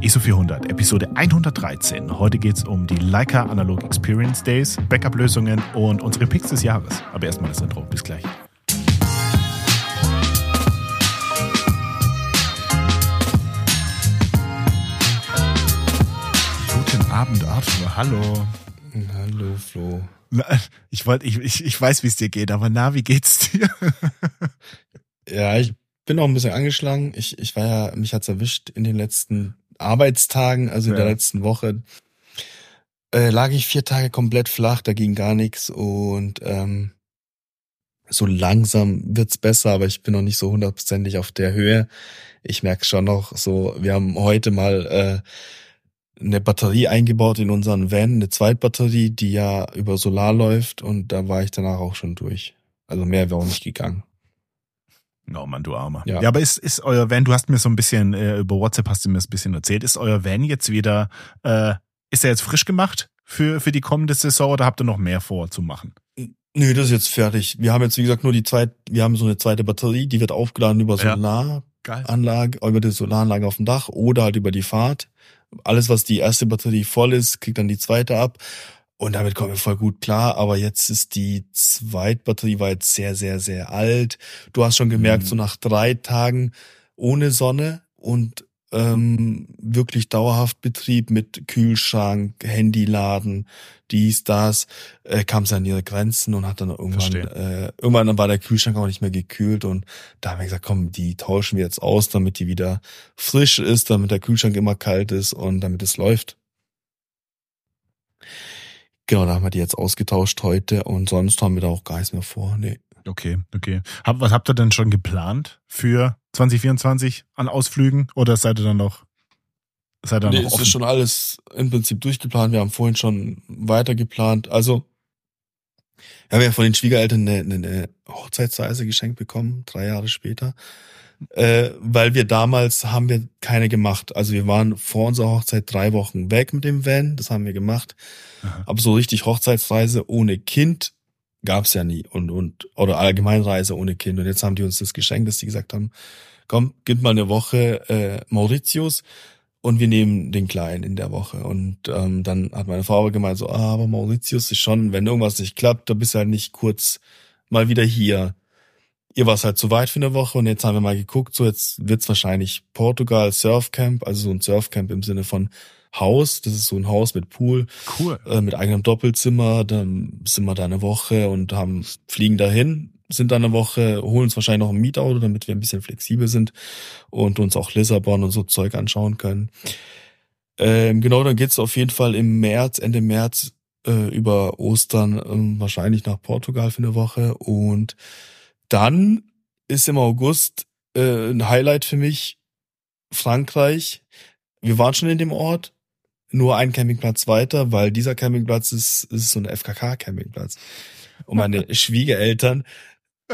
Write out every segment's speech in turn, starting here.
ISO 400, Episode 113. Heute geht es um die Leica Analog Experience Days, Backup-Lösungen und unsere Picks des Jahres. Aber erstmal das Intro. Bis gleich. Guten Abend, Arthur. Hallo. Hallo, Flo. Na, ich wollte, ich, ich, ich weiß, wie es dir geht, aber na, wie geht's dir? ja, ich bin auch ein bisschen angeschlagen. Ich, ich war ja, mich hat's erwischt in den letzten Arbeitstagen, also in ja. der letzten Woche. Äh, lag ich vier Tage komplett flach, da ging gar nichts und ähm, so langsam wird's besser, aber ich bin noch nicht so hundertprozentig auf der Höhe. Ich merke schon noch so, wir haben heute mal äh, eine Batterie eingebaut in unseren Van, eine Zweitbatterie, die ja über Solar läuft und da war ich danach auch schon durch. Also mehr wäre auch nicht gegangen. Oh Mann, du Armer. Ja, ja aber ist, ist euer Van, du hast mir so ein bisschen, äh, über WhatsApp hast du mir das ein bisschen erzählt, ist euer Van jetzt wieder, äh, ist er jetzt frisch gemacht für, für die kommende Saison oder habt ihr noch mehr vor zu machen? Nö, das ist jetzt fertig. Wir haben jetzt, wie gesagt, nur die zweite, wir haben so eine zweite Batterie, die wird aufgeladen über Solaranlage, ja, über die Solaranlage auf dem Dach oder halt über die Fahrt alles, was die erste Batterie voll ist, kriegt dann die zweite ab. Und damit kommen wir voll gut klar. Aber jetzt ist die Zweitbatterie war jetzt sehr, sehr, sehr alt. Du hast schon gemerkt, mhm. so nach drei Tagen ohne Sonne und ähm, wirklich dauerhaft Betrieb mit Kühlschrank, Handyladen, dies, das, äh, kam sie an ihre Grenzen und hat dann irgendwann, äh, irgendwann war der Kühlschrank auch nicht mehr gekühlt und da haben wir gesagt, komm, die tauschen wir jetzt aus, damit die wieder frisch ist, damit der Kühlschrank immer kalt ist und damit es läuft. Genau, da haben wir die jetzt ausgetauscht heute und sonst haben wir da auch gar nichts mehr vor. Nee. Okay, okay. Hab, was habt ihr denn schon geplant für 2024 an Ausflügen oder seid ihr dann noch seid ihr nee, noch offen? Es ist schon alles im Prinzip durchgeplant. Wir haben vorhin schon weiter geplant. Also ja, wir haben von den Schwiegereltern eine, eine Hochzeitsreise geschenkt bekommen, drei Jahre später. Äh, weil wir damals haben wir keine gemacht. Also wir waren vor unserer Hochzeit drei Wochen weg mit dem Van, das haben wir gemacht. Aha. Aber so richtig Hochzeitsreise ohne Kind gab's ja nie und und oder Allgemeinreise ohne Kind und jetzt haben die uns das geschenkt, dass die gesagt haben, komm, gib mal eine Woche äh, Mauritius und wir nehmen den Kleinen in der Woche und ähm, dann hat meine Frau gemeint so, ah, aber Mauritius ist schon, wenn irgendwas nicht klappt, da bist du halt nicht kurz mal wieder hier. Ihr war es halt zu weit für eine Woche und jetzt haben wir mal geguckt, so jetzt wird's wahrscheinlich Portugal Surfcamp, also so ein Surfcamp im Sinne von Haus. Das ist so ein Haus mit Pool. Cool. Äh, mit eigenem Doppelzimmer. Dann sind wir da eine Woche und haben, fliegen dahin, sind da eine Woche, holen uns wahrscheinlich noch ein Mietauto, damit wir ein bisschen flexibel sind und uns auch Lissabon und so Zeug anschauen können. Ähm, genau, dann geht's auf jeden Fall im März, Ende März äh, über Ostern äh, wahrscheinlich nach Portugal für eine Woche. Und dann ist im August äh, ein Highlight für mich Frankreich. Wir waren schon in dem Ort, nur ein Campingplatz weiter, weil dieser Campingplatz ist, ist so ein FKK-Campingplatz. Und meine Schwiegereltern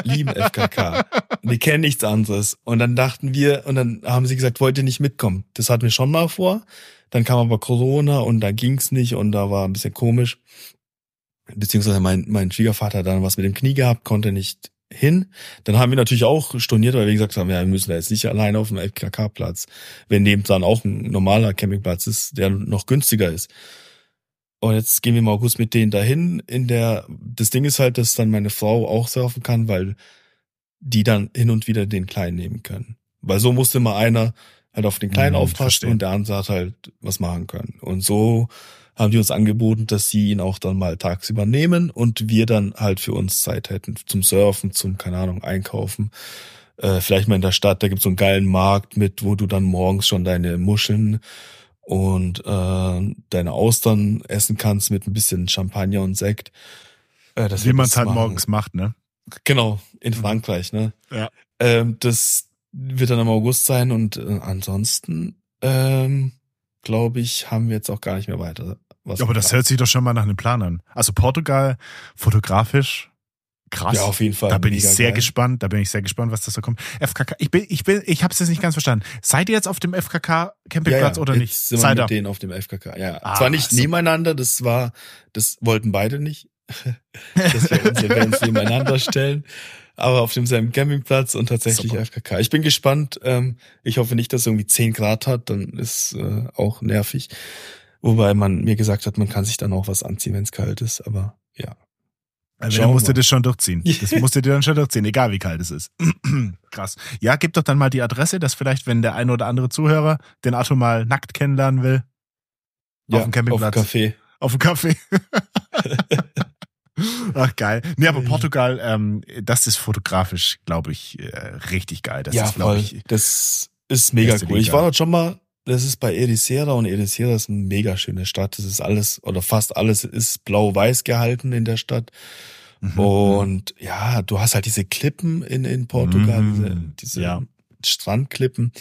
lieben FKK. Die kennen nichts anderes. Und dann dachten wir, und dann haben sie gesagt, wollt ihr nicht mitkommen? Das hatten wir schon mal vor. Dann kam aber Corona und da ging's nicht und da war ein bisschen komisch. Beziehungsweise mein, mein Schwiegervater hat dann was mit dem Knie gehabt, konnte nicht hin. Dann haben wir natürlich auch storniert, weil wir gesagt haben, ja, wir müssen da jetzt nicht alleine auf dem FKK-Platz, wenn neben dann auch ein normaler Campingplatz ist, der noch günstiger ist. Und jetzt gehen wir im August mit denen dahin. In der, das Ding ist halt, dass dann meine Frau auch surfen kann, weil die dann hin und wieder den Kleinen nehmen können. Weil so musste mal einer halt auf den Kleinen mhm, aufpassen verstehe. und der andere hat halt was machen können. Und so haben die uns angeboten, dass sie ihn auch dann mal tagsüber nehmen und wir dann halt für uns Zeit hätten zum Surfen, zum, keine Ahnung, Einkaufen. Äh, vielleicht mal in der Stadt, da gibt's so einen geilen Markt mit, wo du dann morgens schon deine Muscheln und äh, deine Austern essen kannst mit ein bisschen Champagner und Sekt. Äh, das Wie man es halt machen. morgens macht, ne? Genau, in mhm. Frankreich, ne? Ja. Ähm, das wird dann im August sein und äh, ansonsten ähm, glaube ich, haben wir jetzt auch gar nicht mehr weiter. Was ja, aber das hört sich doch schon mal nach einem Plan an. Also Portugal, fotografisch, krass. Ja, auf jeden Fall. Da bin ich sehr geil. gespannt. Da bin ich sehr gespannt, was das da kommt. FKK. Ich bin, ich bin, ich habe es jetzt nicht ganz verstanden. Seid ihr jetzt auf dem FKK Campingplatz ja, ja. oder nicht? Sind wir mit denen auf dem FKK. Ja, ah, zwar nicht so. nebeneinander. Das war, das wollten beide nicht, dass wir unsere Bands nebeneinander stellen. aber auf demselben Campingplatz und tatsächlich Super. FKK. Ich bin gespannt. Ähm, ich hoffe nicht, dass es irgendwie 10 Grad hat, dann ist äh, auch nervig. Wobei man mir gesagt hat, man kann sich dann auch was anziehen, wenn es kalt ist, aber ja. Also dann musst du das schon durchziehen. Das musst du dir dann schon durchziehen, egal wie kalt es ist. Krass. Ja, gib doch dann mal die Adresse, dass vielleicht, wenn der ein oder andere Zuhörer den Arthur mal nackt kennenlernen will, ja, auf dem Campingplatz. Auf dem Café. Auf dem Café. Ach geil. Nee, aber Portugal, ähm, das ist fotografisch, glaube ich, äh, richtig geil. Das ja, ist, glaube ich. Das ist mega cool. Ich war dort schon mal, das ist bei Ericeira und Ericeira ist eine mega schöne Stadt. Das ist alles, oder fast alles ist blau-weiß gehalten in der Stadt. Mhm. Und ja, du hast halt diese Klippen in, in Portugal, mhm. diese, diese ja. Strandklippen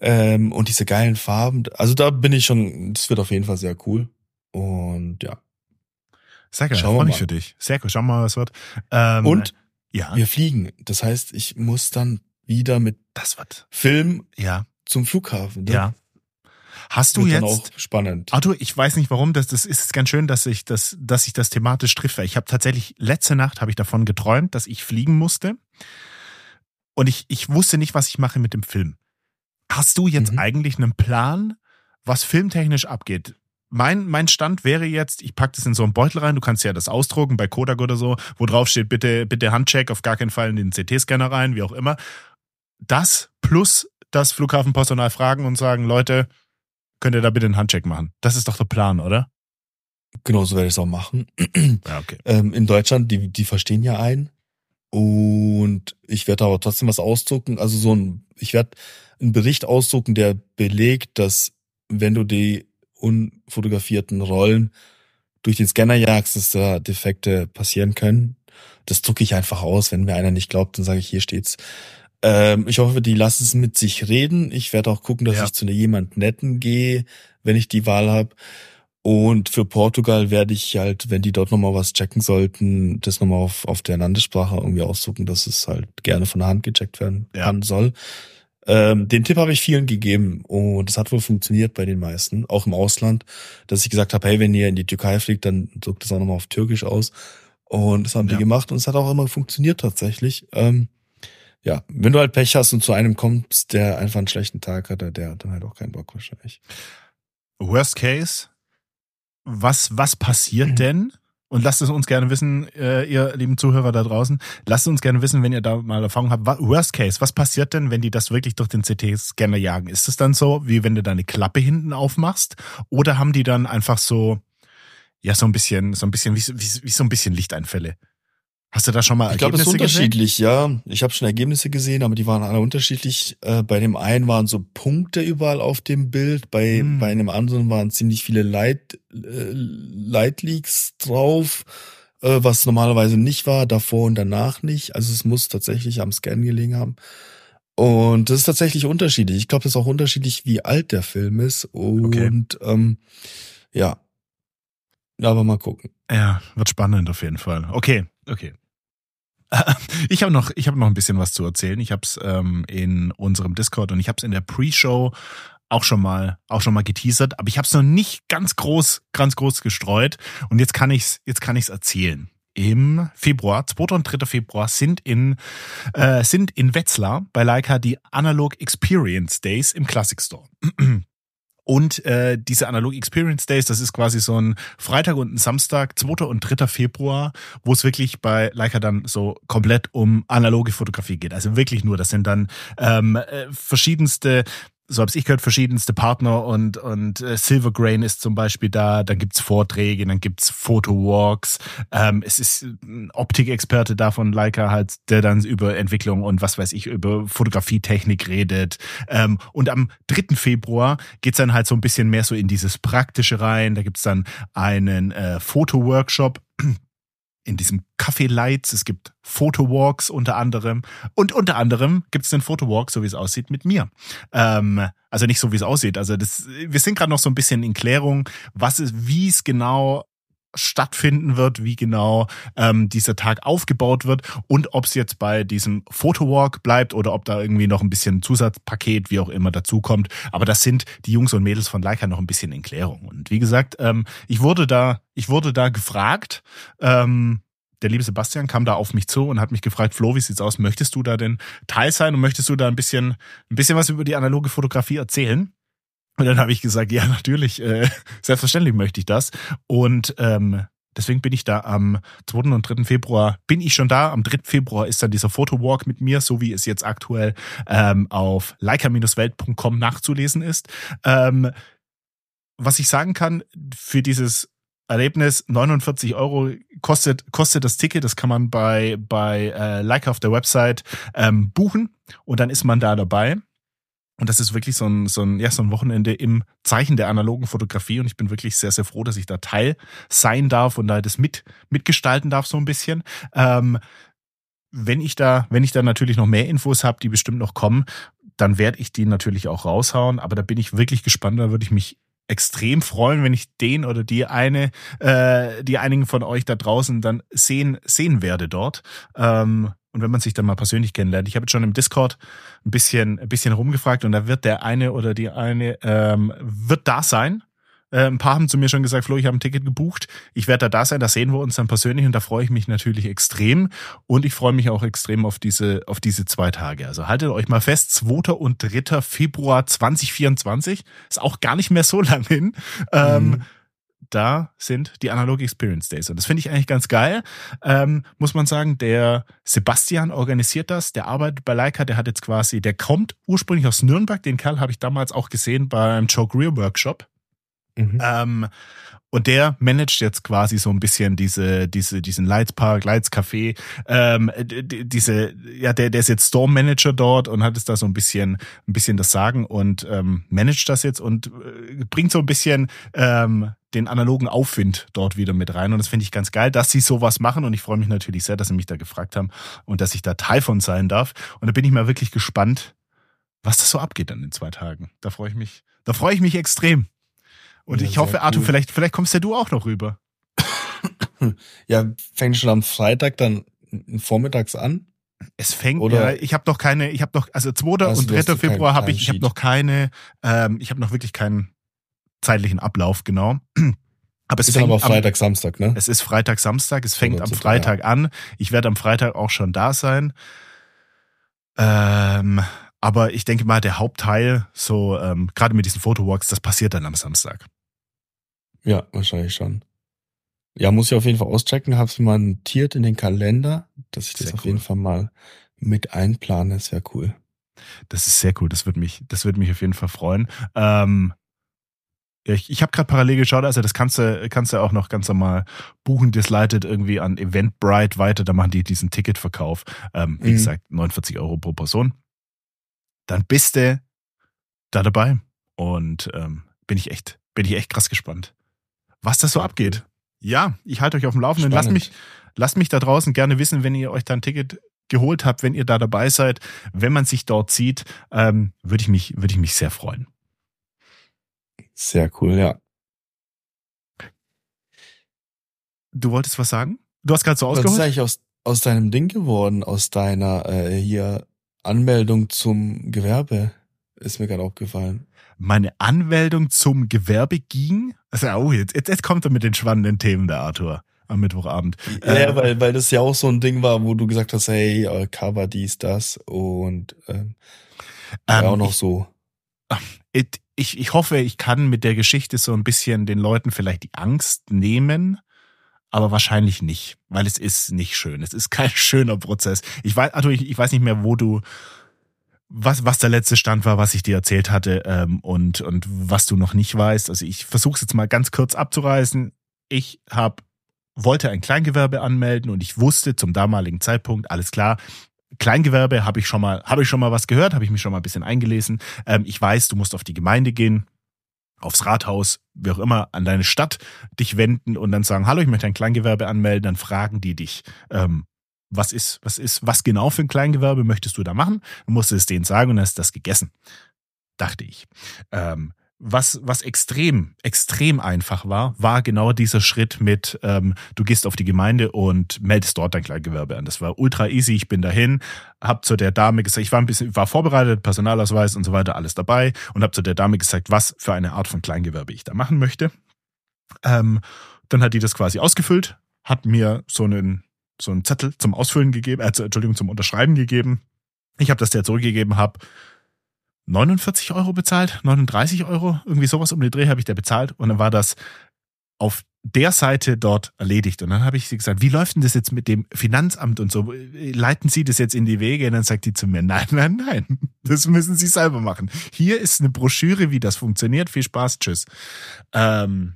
ähm, und diese geilen Farben. Also da bin ich schon, das wird auf jeden Fall sehr cool. Und ja, sehr geil, freue mich für dich. Sehr cool, schauen wir mal, was wird. Ähm, Und ja. wir fliegen. Das heißt, ich muss dann wieder mit das wird. Film ja. zum Flughafen. Ne? Ja. Hast du jetzt auch spannend. Arthur, ich weiß nicht warum, das, das ist ganz schön, dass ich das, dass ich das thematisch triffe. Ich habe tatsächlich letzte Nacht habe ich davon geträumt, dass ich fliegen musste und ich ich wusste nicht, was ich mache mit dem Film. Hast du jetzt mhm. eigentlich einen Plan, was filmtechnisch abgeht? mein, mein Stand wäre jetzt, ich packe das in so einen Beutel rein, du kannst ja das ausdrucken bei Kodak oder so, wo drauf steht, bitte, bitte Handcheck, auf gar keinen Fall in den CT-Scanner rein, wie auch immer. Das plus das Flughafenpersonal fragen und sagen, Leute, könnt ihr da bitte einen Handcheck machen? Das ist doch der Plan, oder? Genau, so werde ich es auch machen. Ja, okay. Ähm, in Deutschland, die, die verstehen ja ein. Und ich werde aber trotzdem was ausdrucken. Also so ein, ich werde einen Bericht ausdrucken, der belegt, dass wenn du die unfotografierten Rollen durch den Scanner jagst, dass da Defekte passieren können. Das drucke ich einfach aus. Wenn mir einer nicht glaubt, dann sage ich, hier steht's. Ähm, ich hoffe, die lassen es mit sich reden. Ich werde auch gucken, dass ja. ich zu jemand Netten gehe, wenn ich die Wahl habe. Und für Portugal werde ich halt, wenn die dort nochmal was checken sollten, das nochmal auf, auf der Landessprache irgendwie ausdrucken, dass es halt gerne von der Hand gecheckt werden ja. kann soll. Ähm, den Tipp habe ich vielen gegeben und es hat wohl funktioniert bei den meisten, auch im Ausland, dass ich gesagt habe, hey, wenn ihr in die Türkei fliegt, dann drückt das auch nochmal auf Türkisch aus. Und das haben ja. die gemacht und es hat auch immer funktioniert tatsächlich. Ähm, ja, wenn du halt Pech hast und zu einem kommst, der einfach einen schlechten Tag hat, der hat dann halt auch keinen Bock wahrscheinlich. Worst case, was, was passiert denn, und lasst es uns gerne wissen, äh, ihr lieben Zuhörer da draußen. Lasst uns gerne wissen, wenn ihr da mal Erfahrung habt. Worst Case, was passiert denn, wenn die das wirklich durch den CT-Scanner jagen? Ist es dann so, wie wenn du deine Klappe hinten aufmachst? Oder haben die dann einfach so, ja, so ein bisschen, so ein bisschen, wie, wie, wie so ein bisschen Lichteinfälle? Hast du da schon mal ich Ergebnisse glaub, das ist unterschiedlich, gesehen? ja. Ich habe schon Ergebnisse gesehen, aber die waren alle unterschiedlich. Äh, bei dem einen waren so Punkte überall auf dem Bild, bei, hm. bei einem anderen waren ziemlich viele Light, äh, Light Leaks drauf, äh, was normalerweise nicht war, davor und danach nicht. Also es muss tatsächlich am Scan gelegen haben. Und das ist tatsächlich unterschiedlich. Ich glaube, das ist auch unterschiedlich, wie alt der Film ist. Und okay. ähm, ja. Aber mal gucken. Ja, wird spannend auf jeden Fall. Okay, okay. Ich habe noch, ich habe noch ein bisschen was zu erzählen. Ich habe es ähm, in unserem Discord und ich habe es in der Pre-Show auch schon mal, auch schon mal geteasert, aber ich habe es noch nicht ganz groß, ganz groß gestreut. Und jetzt kann ich's, jetzt kann ich's erzählen. Im Februar, 2. und 3. Februar sind in äh, sind in Wetzlar bei Leica die Analog Experience Days im Classic Store. Und äh, diese Analog Experience Days, das ist quasi so ein Freitag und ein Samstag, 2. und 3. Februar, wo es wirklich bei Leica dann so komplett um analoge Fotografie geht. Also wirklich nur, das sind dann ähm, äh, verschiedenste so habe ich gehört, verschiedenste Partner und, und äh, Silvergrain ist zum Beispiel da, dann gibt's Vorträge, dann gibt's Fotowalks, ähm, es ist ein Optikexperte da von Leica halt, der dann über Entwicklung und was weiß ich, über Fotografietechnik redet. Ähm, und am 3. Februar geht's dann halt so ein bisschen mehr so in dieses Praktische rein, da gibt's dann einen äh, Fotoworkshop, in diesem Café Lights, es gibt Photowalks unter anderem und unter anderem gibt es den Photowalk, so wie es aussieht, mit mir. Ähm, also nicht so, wie es aussieht. Also das, wir sind gerade noch so ein bisschen in Klärung, was ist, wie es genau stattfinden wird, wie genau ähm, dieser Tag aufgebaut wird und ob es jetzt bei diesem Photowalk bleibt oder ob da irgendwie noch ein bisschen Zusatzpaket, wie auch immer, dazukommt. Aber das sind die Jungs und Mädels von Leica noch ein bisschen in Klärung. Und wie gesagt, ähm, ich wurde da, ich wurde da gefragt, ähm, der liebe Sebastian kam da auf mich zu und hat mich gefragt, Flo, wie sieht's aus? Möchtest du da denn Teil sein und möchtest du da ein bisschen, ein bisschen was über die analoge Fotografie erzählen? Und dann habe ich gesagt, ja, natürlich, äh, selbstverständlich möchte ich das. Und ähm, deswegen bin ich da am 2. und 3. Februar, bin ich schon da. Am 3. Februar ist dann dieser Fotowalk mit mir, so wie es jetzt aktuell ähm, auf leica-welt.com nachzulesen ist. Ähm, was ich sagen kann, für dieses Erlebnis 49 Euro kostet kostet das Ticket. Das kann man bei bei äh, Leica auf der Website ähm, buchen und dann ist man da dabei. Und das ist wirklich so ein, so ein, ja, so ein Wochenende im Zeichen der analogen Fotografie. Und ich bin wirklich sehr, sehr froh, dass ich da Teil sein darf und da das mit, mitgestalten darf, so ein bisschen. Ähm, wenn ich da, wenn ich da natürlich noch mehr Infos habe, die bestimmt noch kommen, dann werde ich die natürlich auch raushauen. Aber da bin ich wirklich gespannt. Da würde ich mich extrem freuen, wenn ich den oder die eine, äh, die einigen von euch da draußen dann sehen, sehen werde dort. Ähm, und wenn man sich dann mal persönlich kennenlernt. Ich habe jetzt schon im Discord ein bisschen, ein bisschen rumgefragt und da wird der eine oder die eine ähm, wird da sein. Äh, ein paar haben zu mir schon gesagt, Flo, ich habe ein Ticket gebucht. Ich werde da da sein, da sehen wir uns dann persönlich und da freue ich mich natürlich extrem. Und ich freue mich auch extrem auf diese, auf diese zwei Tage. Also haltet euch mal fest, 2. und 3. Februar 2024. Ist auch gar nicht mehr so lang hin. Ähm, mhm. Ähm, da sind die Analog Experience Days. Und das finde ich eigentlich ganz geil. Ähm, muss man sagen, der Sebastian organisiert das, der arbeitet bei Leica, der hat jetzt quasi, der kommt ursprünglich aus Nürnberg, den Kerl habe ich damals auch gesehen beim Joe Greer Workshop. Mhm. Ähm, und der managt jetzt quasi so ein bisschen diese, diese, diesen Lightspark, Lights Café, ähm, diese, ja, der, der ist jetzt Store Manager dort und hat es da so ein bisschen, ein bisschen das Sagen und ähm, managt das jetzt und äh, bringt so ein bisschen ähm, den analogen Aufwind dort wieder mit rein. Und das finde ich ganz geil, dass sie sowas machen. Und ich freue mich natürlich sehr, dass sie mich da gefragt haben und dass ich da Teil von sein darf. Und da bin ich mal wirklich gespannt, was das so abgeht dann in zwei Tagen. Da freue ich mich, da freue ich mich extrem. Und ja, ich hoffe, Arthur, vielleicht, vielleicht kommst ja du auch noch rüber. Ja, fängt schon am Freitag dann vormittags an. Es fängt oder ja, ich habe noch keine, ich habe noch also 2. Also und 3. Februar habe ich ich habe noch keine ähm, ich habe noch wirklich keinen zeitlichen Ablauf genau. Aber es ist fängt aber Freitag, am, Samstag, ne? Es ist Freitag, Samstag. Es fängt am Freitag an. Ich werde am Freitag auch schon da sein. Ähm, aber ich denke mal, der Hauptteil, so ähm, gerade mit diesen Fotowalks, das passiert dann am Samstag. Ja, wahrscheinlich schon. Ja, muss ich auf jeden Fall auschecken. Hab's mal notiert in den Kalender, dass ich das sehr auf cool. jeden Fall mal mit einplane. Das wäre cool. Das ist sehr cool. Das würde mich, das würde mich auf jeden Fall freuen. Ähm, ja, ich, ich habe gerade parallel geschaut, also das kannst du, kannst du auch noch ganz normal buchen. Das leitet irgendwie an Eventbrite weiter, da machen die diesen Ticketverkauf. Ähm, wie mhm. gesagt, 49 Euro pro Person. Dann bist du da dabei. Und ähm, bin ich echt, bin ich echt krass gespannt was das so abgeht. Ja, ich halte euch auf dem Laufenden. Lasst mich, lasst mich da draußen gerne wissen, wenn ihr euch da ein Ticket geholt habt, wenn ihr da dabei seid, wenn man sich dort sieht, ähm, würde ich mich, würde ich mich sehr freuen. Sehr cool, ja. Du wolltest was sagen? Du hast gerade so ausgeholt. Was ist eigentlich aus, aus deinem Ding geworden, aus deiner äh, hier Anmeldung zum Gewerbe? Ist mir gerade aufgefallen meine Anmeldung zum Gewerbe ging. Also, oh, jetzt, jetzt, jetzt kommt er mit den spannenden Themen, der Arthur, am Mittwochabend. Ja, äh, weil, weil das ja auch so ein Ding war, wo du gesagt hast, hey, äh, Cover dies, das und ähm, ähm, auch noch ich, so. Ich, ich hoffe, ich kann mit der Geschichte so ein bisschen den Leuten vielleicht die Angst nehmen, aber wahrscheinlich nicht, weil es ist nicht schön. Es ist kein schöner Prozess. Ich weiß, Arthur, ich, ich weiß nicht mehr, wo du was, was der letzte Stand war, was ich dir erzählt hatte ähm, und, und was du noch nicht weißt. Also ich versuche es jetzt mal ganz kurz abzureißen. Ich hab, wollte ein Kleingewerbe anmelden und ich wusste zum damaligen Zeitpunkt, alles klar, Kleingewerbe habe ich schon mal, habe ich schon mal was gehört, habe ich mich schon mal ein bisschen eingelesen. Ähm, ich weiß, du musst auf die Gemeinde gehen, aufs Rathaus, wie auch immer, an deine Stadt dich wenden und dann sagen, hallo, ich möchte ein Kleingewerbe anmelden, dann fragen die dich, ähm, was ist, was ist, was genau für ein Kleingewerbe möchtest du da machen? Du musst es denen sagen und dann ist das gegessen. Dachte ich. Ähm, was, was extrem, extrem einfach war, war genau dieser Schritt mit, ähm, du gehst auf die Gemeinde und meldest dort dein Kleingewerbe an. Das war ultra easy. Ich bin dahin, hab zu der Dame gesagt, ich war ein bisschen, war vorbereitet, Personalausweis und so weiter, alles dabei und hab zu der Dame gesagt, was für eine Art von Kleingewerbe ich da machen möchte. Ähm, dann hat die das quasi ausgefüllt, hat mir so einen so einen Zettel zum Ausfüllen gegeben, äh, Entschuldigung, zum Unterschreiben gegeben. Ich habe das der zurückgegeben, habe 49 Euro bezahlt, 39 Euro, irgendwie sowas um den Dreh habe ich der bezahlt und dann war das auf der Seite dort erledigt. Und dann habe ich sie gesagt, wie läuft denn das jetzt mit dem Finanzamt und so? Leiten Sie das jetzt in die Wege? Und dann sagt die zu mir, nein, nein, nein, das müssen Sie selber machen. Hier ist eine Broschüre, wie das funktioniert. Viel Spaß, tschüss. Ähm,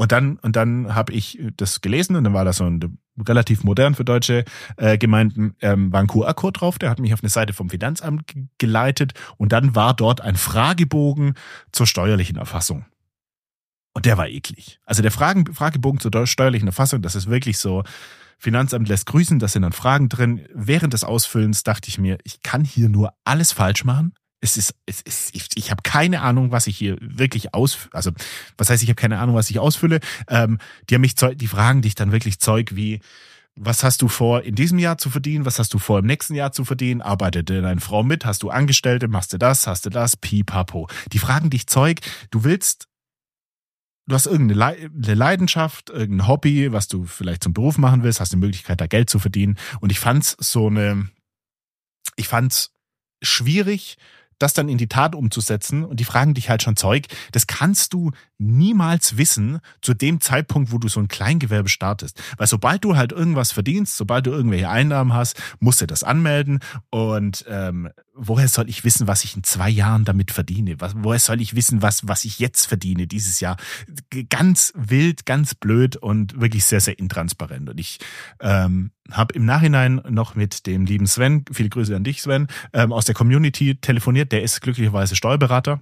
und dann, und dann habe ich das gelesen und dann war das so ein relativ modern für deutsche äh, Gemeinden, ähm, war ein QR-Code drauf, der hat mich auf eine Seite vom Finanzamt geleitet und dann war dort ein Fragebogen zur steuerlichen Erfassung. Und der war eklig. Also der Fragen, Fragebogen zur steuerlichen Erfassung, das ist wirklich so, Finanzamt lässt grüßen, da sind dann Fragen drin. Während des Ausfüllens dachte ich mir, ich kann hier nur alles falsch machen es ist, es ist, ich, ich habe keine Ahnung, was ich hier wirklich aus, also was heißt, ich habe keine Ahnung, was ich ausfülle. Ähm, die haben mich, die fragen dich dann wirklich Zeug wie, was hast du vor in diesem Jahr zu verdienen? Was hast du vor im nächsten Jahr zu verdienen? Arbeitet deine Frau mit? Hast du Angestellte? Machst du das? Hast du das? Pipapo. Die fragen dich Zeug. Du willst, du hast irgendeine Leidenschaft, irgendein Hobby, was du vielleicht zum Beruf machen willst, hast die Möglichkeit, da Geld zu verdienen. Und ich fand's so eine, ich fand's schwierig, das dann in die Tat umzusetzen und die fragen dich halt schon Zeug, das kannst du niemals wissen zu dem Zeitpunkt, wo du so ein Kleingewerbe startest. Weil sobald du halt irgendwas verdienst, sobald du irgendwelche Einnahmen hast, musst du das anmelden und ähm, woher soll ich wissen, was ich in zwei Jahren damit verdiene? Was, woher soll ich wissen, was, was ich jetzt verdiene dieses Jahr? Ganz wild, ganz blöd und wirklich sehr, sehr intransparent. Und ich ähm, habe im Nachhinein noch mit dem lieben Sven, viele Grüße an dich, Sven, ähm, aus der Community telefoniert. Der ist glücklicherweise Steuerberater.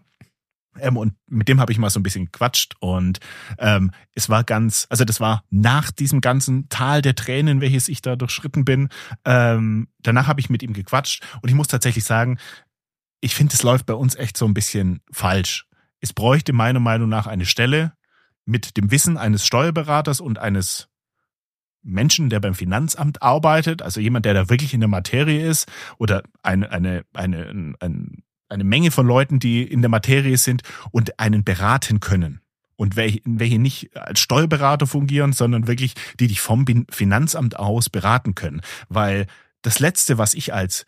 Ähm, und mit dem habe ich mal so ein bisschen gequatscht und ähm, es war ganz, also das war nach diesem ganzen Tal der Tränen, welches ich da durchschritten bin. Ähm, danach habe ich mit ihm gequatscht und ich muss tatsächlich sagen, ich finde, es läuft bei uns echt so ein bisschen falsch. Es bräuchte meiner Meinung nach eine Stelle mit dem Wissen eines Steuerberaters und eines Menschen, der beim Finanzamt arbeitet, also jemand, der da wirklich in der Materie ist, oder eine, eine, eine, ein, ein eine Menge von Leuten, die in der Materie sind und einen beraten können. Und welche, nicht als Steuerberater fungieren, sondern wirklich, die dich vom Finanzamt aus beraten können. Weil das Letzte, was ich als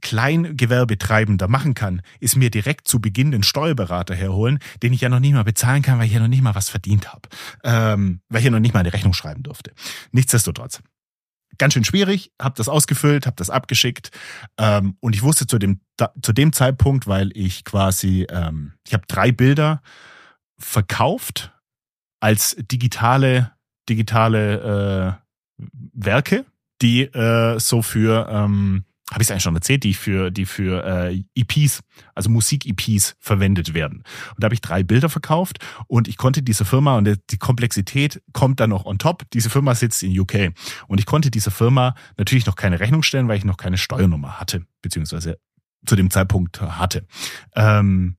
Kleingewerbetreibender machen kann, ist mir direkt zu Beginn den Steuerberater herholen, den ich ja noch nicht mal bezahlen kann, weil ich ja noch nicht mal was verdient habe. Ähm, weil ich ja noch nicht mal eine Rechnung schreiben durfte. Nichtsdestotrotz ganz schön schwierig, habe das ausgefüllt, habe das abgeschickt ähm, und ich wusste zu dem da, zu dem Zeitpunkt, weil ich quasi ähm, ich habe drei Bilder verkauft als digitale digitale äh, Werke, die äh, so für ähm, habe ich es eigentlich schon erzählt, die für, die für äh, EPs, also Musik-EPs verwendet werden. Und da habe ich drei Bilder verkauft und ich konnte diese Firma, und die Komplexität kommt dann noch on top, diese Firma sitzt in UK. Und ich konnte dieser Firma natürlich noch keine Rechnung stellen, weil ich noch keine Steuernummer hatte, beziehungsweise zu dem Zeitpunkt hatte. Ähm,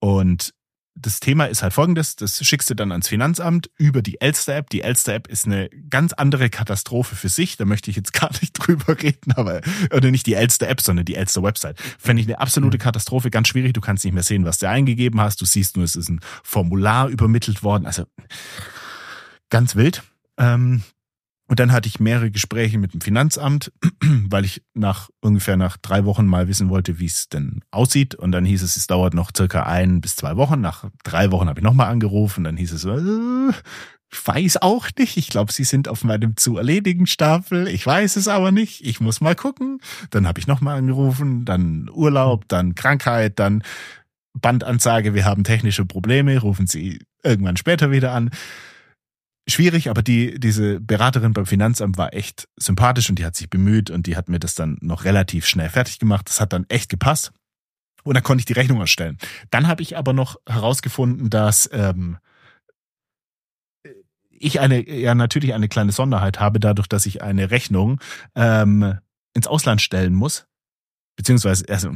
und das Thema ist halt folgendes, das schickst du dann ans Finanzamt über die Elster-App. Die Elster-App ist eine ganz andere Katastrophe für sich, da möchte ich jetzt gar nicht drüber reden, aber, oder nicht die Elster-App, sondern die Elster-Website. Fände ich eine absolute mhm. Katastrophe, ganz schwierig, du kannst nicht mehr sehen, was du eingegeben hast, du siehst nur, es ist ein Formular übermittelt worden, also ganz wild. Ähm, und dann hatte ich mehrere Gespräche mit dem Finanzamt, weil ich nach ungefähr nach drei Wochen mal wissen wollte, wie es denn aussieht. Und dann hieß es, es dauert noch circa ein bis zwei Wochen. Nach drei Wochen habe ich nochmal angerufen. Dann hieß es, äh, ich weiß auch nicht. Ich glaube, Sie sind auf meinem zu erledigen Stapel. Ich weiß es aber nicht. Ich muss mal gucken. Dann habe ich nochmal angerufen. Dann Urlaub, dann Krankheit, dann Bandansage, wir haben technische Probleme. Rufen Sie irgendwann später wieder an schwierig, aber die, diese Beraterin beim Finanzamt war echt sympathisch und die hat sich bemüht und die hat mir das dann noch relativ schnell fertig gemacht. Das hat dann echt gepasst. Und dann konnte ich die Rechnung erstellen. Dann habe ich aber noch herausgefunden, dass ähm, ich eine, ja natürlich eine kleine Sonderheit habe, dadurch, dass ich eine Rechnung ähm, ins Ausland stellen muss beziehungsweise, also,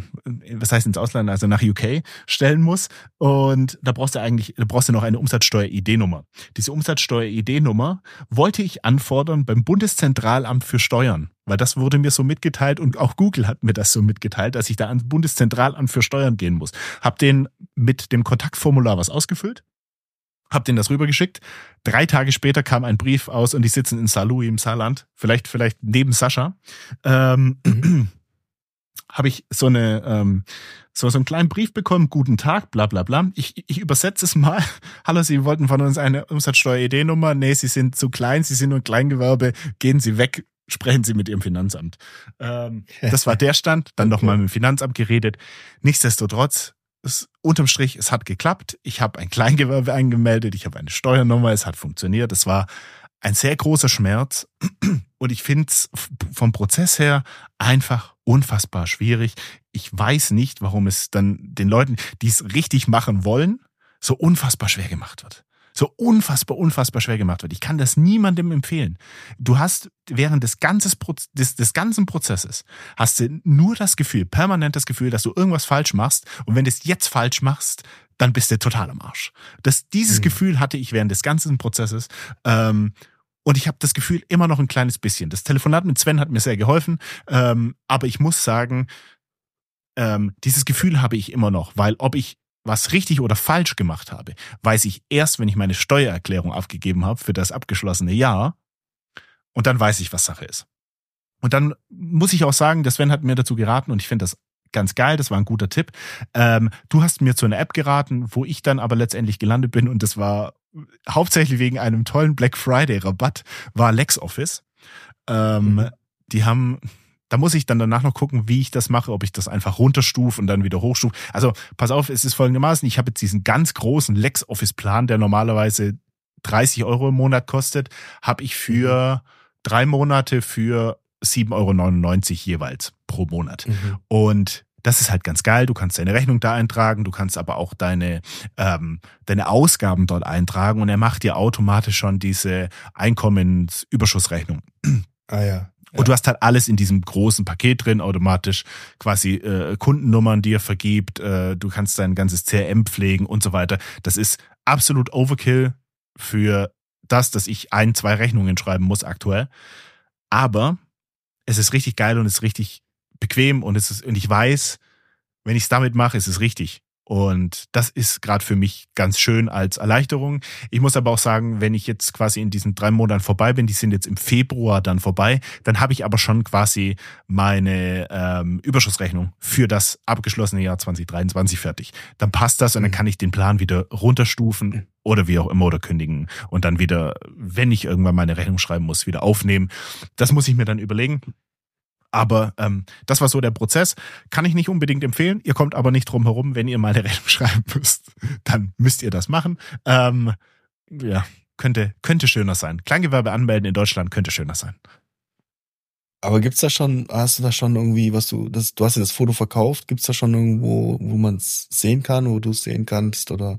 was heißt ins Ausland, also nach UK stellen muss. Und da brauchst du eigentlich, da brauchst du noch eine Umsatzsteuer-ID-Nummer. Diese Umsatzsteuer-ID-Nummer wollte ich anfordern beim Bundeszentralamt für Steuern. Weil das wurde mir so mitgeteilt und auch Google hat mir das so mitgeteilt, dass ich da ans Bundeszentralamt für Steuern gehen muss. Hab den mit dem Kontaktformular was ausgefüllt, hab denen das rübergeschickt. Drei Tage später kam ein Brief aus und die sitzen in Saarlouis im Saarland, vielleicht vielleicht neben Sascha. Ähm. Habe ich so eine ähm, so so einen kleinen Brief bekommen, guten Tag, bla bla bla. Ich, ich übersetze es mal. Hallo, Sie wollten von uns eine Umsatzsteuer-ID-Nummer. Nee, Sie sind zu klein, Sie sind nur Kleingewerbe, gehen Sie weg, sprechen Sie mit Ihrem Finanzamt. Ähm, das war der Stand, dann okay. nochmal mit dem Finanzamt geredet. Nichtsdestotrotz, es, unterm Strich, es hat geklappt. Ich habe ein Kleingewerbe angemeldet, ich habe eine Steuernummer, es hat funktioniert. Es war ein sehr großer Schmerz und ich finde es vom Prozess her einfach unfassbar schwierig. Ich weiß nicht, warum es dann den Leuten, die es richtig machen wollen, so unfassbar schwer gemacht wird so unfassbar, unfassbar schwer gemacht wird. Ich kann das niemandem empfehlen. Du hast während des, ganzes, des, des ganzen Prozesses hast du nur das Gefühl, permanent das Gefühl, dass du irgendwas falsch machst. Und wenn du es jetzt falsch machst, dann bist du total am Arsch. Das, dieses mhm. Gefühl hatte ich während des ganzen Prozesses. Ähm, und ich habe das Gefühl immer noch ein kleines bisschen. Das Telefonat mit Sven hat mir sehr geholfen. Ähm, aber ich muss sagen, ähm, dieses Gefühl habe ich immer noch, weil ob ich was richtig oder falsch gemacht habe, weiß ich erst, wenn ich meine Steuererklärung abgegeben habe für das abgeschlossene Jahr. Und dann weiß ich, was Sache ist. Und dann muss ich auch sagen, der Sven hat mir dazu geraten und ich finde das ganz geil, das war ein guter Tipp. Ähm, du hast mir zu einer App geraten, wo ich dann aber letztendlich gelandet bin und das war hauptsächlich wegen einem tollen Black Friday Rabatt, war LexOffice. Ähm, mhm. Die haben, da muss ich dann danach noch gucken, wie ich das mache, ob ich das einfach runterstufe und dann wieder hochstufe. Also pass auf, es ist folgendermaßen, ich habe jetzt diesen ganz großen LexOffice-Plan, der normalerweise 30 Euro im Monat kostet, habe ich für drei Monate für 7,99 Euro jeweils pro Monat. Mhm. Und das ist halt ganz geil. Du kannst deine Rechnung da eintragen, du kannst aber auch deine, ähm, deine Ausgaben dort eintragen und er macht dir automatisch schon diese Einkommensüberschussrechnung. Ah ja. Und du hast halt alles in diesem großen Paket drin, automatisch quasi äh, Kundennummern, die er vergibt. Äh, du kannst dein ganzes CRM pflegen und so weiter. Das ist absolut Overkill für das, dass ich ein, zwei Rechnungen schreiben muss aktuell. Aber es ist richtig geil und es ist richtig bequem und es ist, und ich weiß, wenn ich es damit mache, ist es richtig. Und das ist gerade für mich ganz schön als Erleichterung. Ich muss aber auch sagen, wenn ich jetzt quasi in diesen drei Monaten vorbei bin, die sind jetzt im Februar dann vorbei, dann habe ich aber schon quasi meine ähm, Überschussrechnung für das abgeschlossene Jahr 2023 fertig. Dann passt das und dann mhm. kann ich den Plan wieder runterstufen oder wie auch immer oder kündigen und dann wieder, wenn ich irgendwann meine Rechnung schreiben muss, wieder aufnehmen. Das muss ich mir dann überlegen. Aber ähm, das war so der Prozess. Kann ich nicht unbedingt empfehlen. Ihr kommt aber nicht drum herum, wenn ihr mal eine Rechnung schreiben müsst, dann müsst ihr das machen. Ähm, ja, könnte, könnte schöner sein. Kleingewerbe anmelden in Deutschland könnte schöner sein. Aber gibt's da schon, hast du da schon irgendwie, was du, das, du hast ja das Foto verkauft, gibt's da schon irgendwo, wo man es sehen kann, wo du es sehen kannst oder?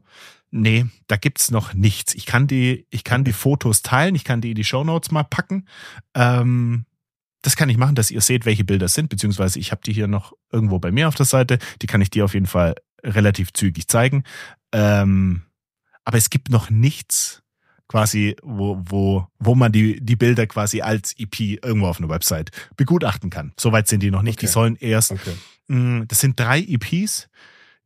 Nee, da gibt's noch nichts. Ich kann die, ich kann die Fotos teilen, ich kann die in die Show Notes mal packen. Ähm, das kann ich machen, dass ihr seht, welche Bilder es sind, beziehungsweise ich habe die hier noch irgendwo bei mir auf der Seite. Die kann ich dir auf jeden Fall relativ zügig zeigen. Ähm, aber es gibt noch nichts quasi, wo, wo, wo man die, die Bilder quasi als EP irgendwo auf einer Website begutachten kann. Soweit sind die noch nicht. Okay. Die sollen erst, okay. mh, mm, das sind drei EPs,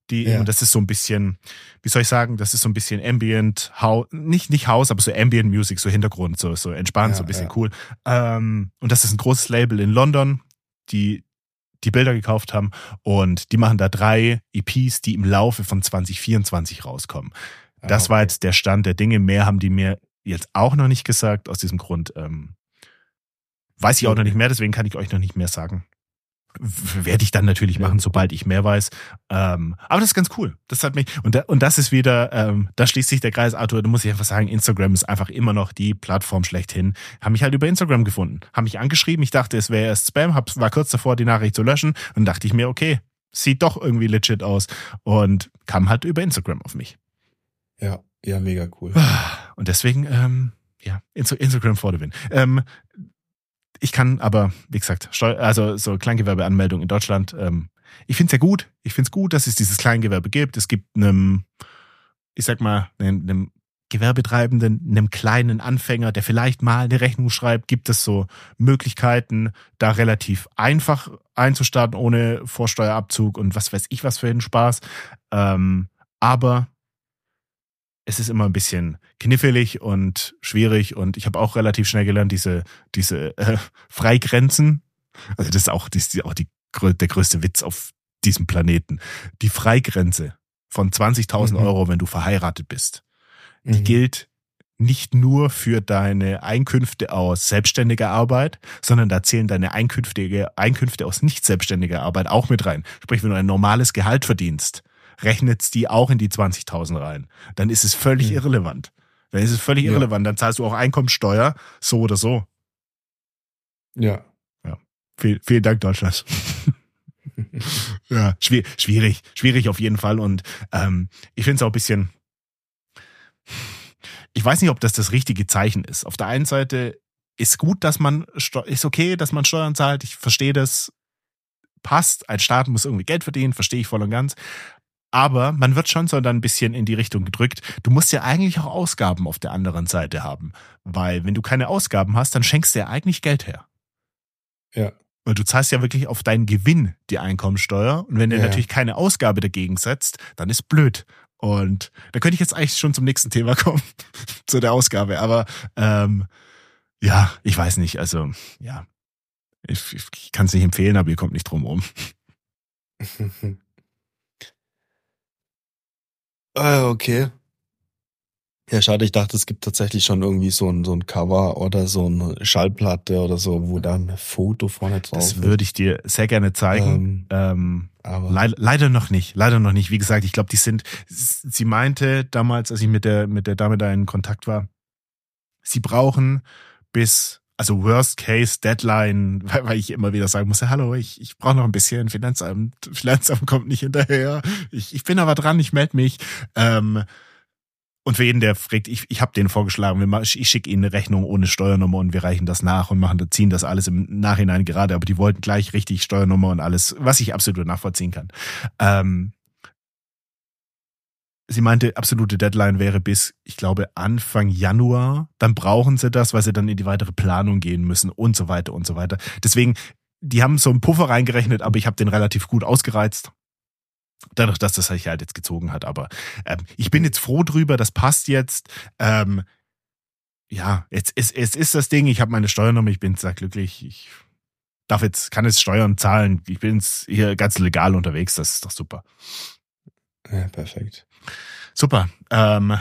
die ja. das ist so ein bisschen, wie soll ich sagen, das ist so ein bisschen Ambient, House, nicht, nicht House, aber so Ambient Music, so Hintergrund, so, so entspannt, ja, so ein bisschen ja. cool. Ähm, und das ist ein großes Label in London, die die Bilder gekauft haben und die machen da drei EPs, die im Laufe von 2024 rauskommen. Ah, das okay. war jetzt der Stand der Dinge. Mehr haben die mir jetzt auch noch nicht gesagt. Aus diesem Grund ähm, weiß ich auch noch nicht mehr, deswegen kann ich euch noch nicht mehr sagen werde ich dann natürlich machen, sobald ich mehr weiß. Ähm, aber das ist ganz cool. Das hat mich und da, und das ist wieder, ähm, da schließt sich der Kreis, Arthur. Da muss ich einfach sagen, Instagram ist einfach immer noch die Plattform schlechthin. Haben mich halt über Instagram gefunden, haben mich angeschrieben. Ich dachte, es wäre erst Spam, hab, war kurz davor, die Nachricht zu löschen und dachte ich mir, okay, sieht doch irgendwie legit aus und kam halt über Instagram auf mich. Ja, ja, mega cool. Und deswegen, ähm, ja, Instagram for the win. Ähm, ich kann aber, wie gesagt, Steu also so Kleingewerbeanmeldung in Deutschland, ähm, ich finde es ja gut. Ich finde es gut, dass es dieses Kleingewerbe gibt. Es gibt einem, ich sag mal, einem, Gewerbetreibenden, einem kleinen Anfänger, der vielleicht mal eine Rechnung schreibt, gibt es so Möglichkeiten, da relativ einfach einzustarten, ohne Vorsteuerabzug und was weiß ich was für einen Spaß. Ähm, aber es ist immer ein bisschen knifflig und schwierig und ich habe auch relativ schnell gelernt, diese, diese äh, Freigrenzen, also das ist auch, das ist auch die, der größte Witz auf diesem Planeten. Die Freigrenze von 20.000 mhm. Euro, wenn du verheiratet bist, die mhm. gilt nicht nur für deine Einkünfte aus selbstständiger Arbeit, sondern da zählen deine Einkünfte, Einkünfte aus nicht selbstständiger Arbeit auch mit rein. Sprich, wenn du ein normales Gehalt verdienst, rechnet's die auch in die 20.000 rein. Dann ist es völlig mhm. irrelevant. Dann ist es völlig ja. irrelevant. Dann zahlst du auch Einkommensteuer, so oder so. Ja. Ja. Viel, vielen Dank, Deutschland. ja, schwierig, schwierig auf jeden Fall. Und ähm, ich finde es auch ein bisschen. Ich weiß nicht, ob das das richtige Zeichen ist. Auf der einen Seite ist gut, dass man ist okay, dass man Steuern zahlt. Ich verstehe das, passt. Ein Staat muss irgendwie Geld verdienen, verstehe ich voll und ganz. Aber man wird schon so dann ein bisschen in die Richtung gedrückt. Du musst ja eigentlich auch Ausgaben auf der anderen Seite haben. Weil wenn du keine Ausgaben hast, dann schenkst du ja eigentlich Geld her. Ja. Weil du zahlst ja wirklich auf deinen Gewinn die Einkommensteuer. Und wenn du ja. natürlich keine Ausgabe dagegen setzt, dann ist blöd. Und da könnte ich jetzt eigentlich schon zum nächsten Thema kommen, zu der Ausgabe. Aber ähm, ja, ich weiß nicht. Also ja, ich, ich kann es nicht empfehlen, aber ihr kommt nicht drum rum. Äh, okay. Ja, schade, ich dachte, es gibt tatsächlich schon irgendwie so ein, so ein Cover oder so eine Schallplatte oder so, wo dann ein Foto vorne drauf ist. Das würde ich dir sehr gerne zeigen. Ähm, ähm, aber le leider noch nicht, leider noch nicht. Wie gesagt, ich glaube, die sind, sie meinte damals, als ich mit der, mit der Dame da in Kontakt war, sie brauchen bis also Worst Case Deadline, weil, weil ich immer wieder sagen muss, hallo, ich, ich brauche noch ein bisschen Finanzamt, Finanzamt kommt nicht hinterher, ich, ich bin aber dran, ich melde mich. Ähm, und für jeden, der fragt, ich, ich habe denen vorgeschlagen, ich schicke ihnen eine Rechnung ohne Steuernummer und wir reichen das nach und machen, ziehen das alles im Nachhinein gerade, aber die wollten gleich richtig Steuernummer und alles, was ich absolut nachvollziehen kann. Ähm, sie meinte, absolute Deadline wäre bis, ich glaube, Anfang Januar. Dann brauchen sie das, weil sie dann in die weitere Planung gehen müssen und so weiter und so weiter. Deswegen, die haben so einen Puffer reingerechnet, aber ich habe den relativ gut ausgereizt. Dadurch, dass das sich halt jetzt gezogen hat. Aber ähm, ich bin jetzt froh drüber, das passt jetzt. Ähm, ja, jetzt es, es ist das Ding, ich habe meine Steuernummer, ich bin sehr glücklich. Ich darf jetzt, kann jetzt Steuern zahlen. Ich bin hier ganz legal unterwegs, das ist doch super. Ja, perfekt. Super. Ähm,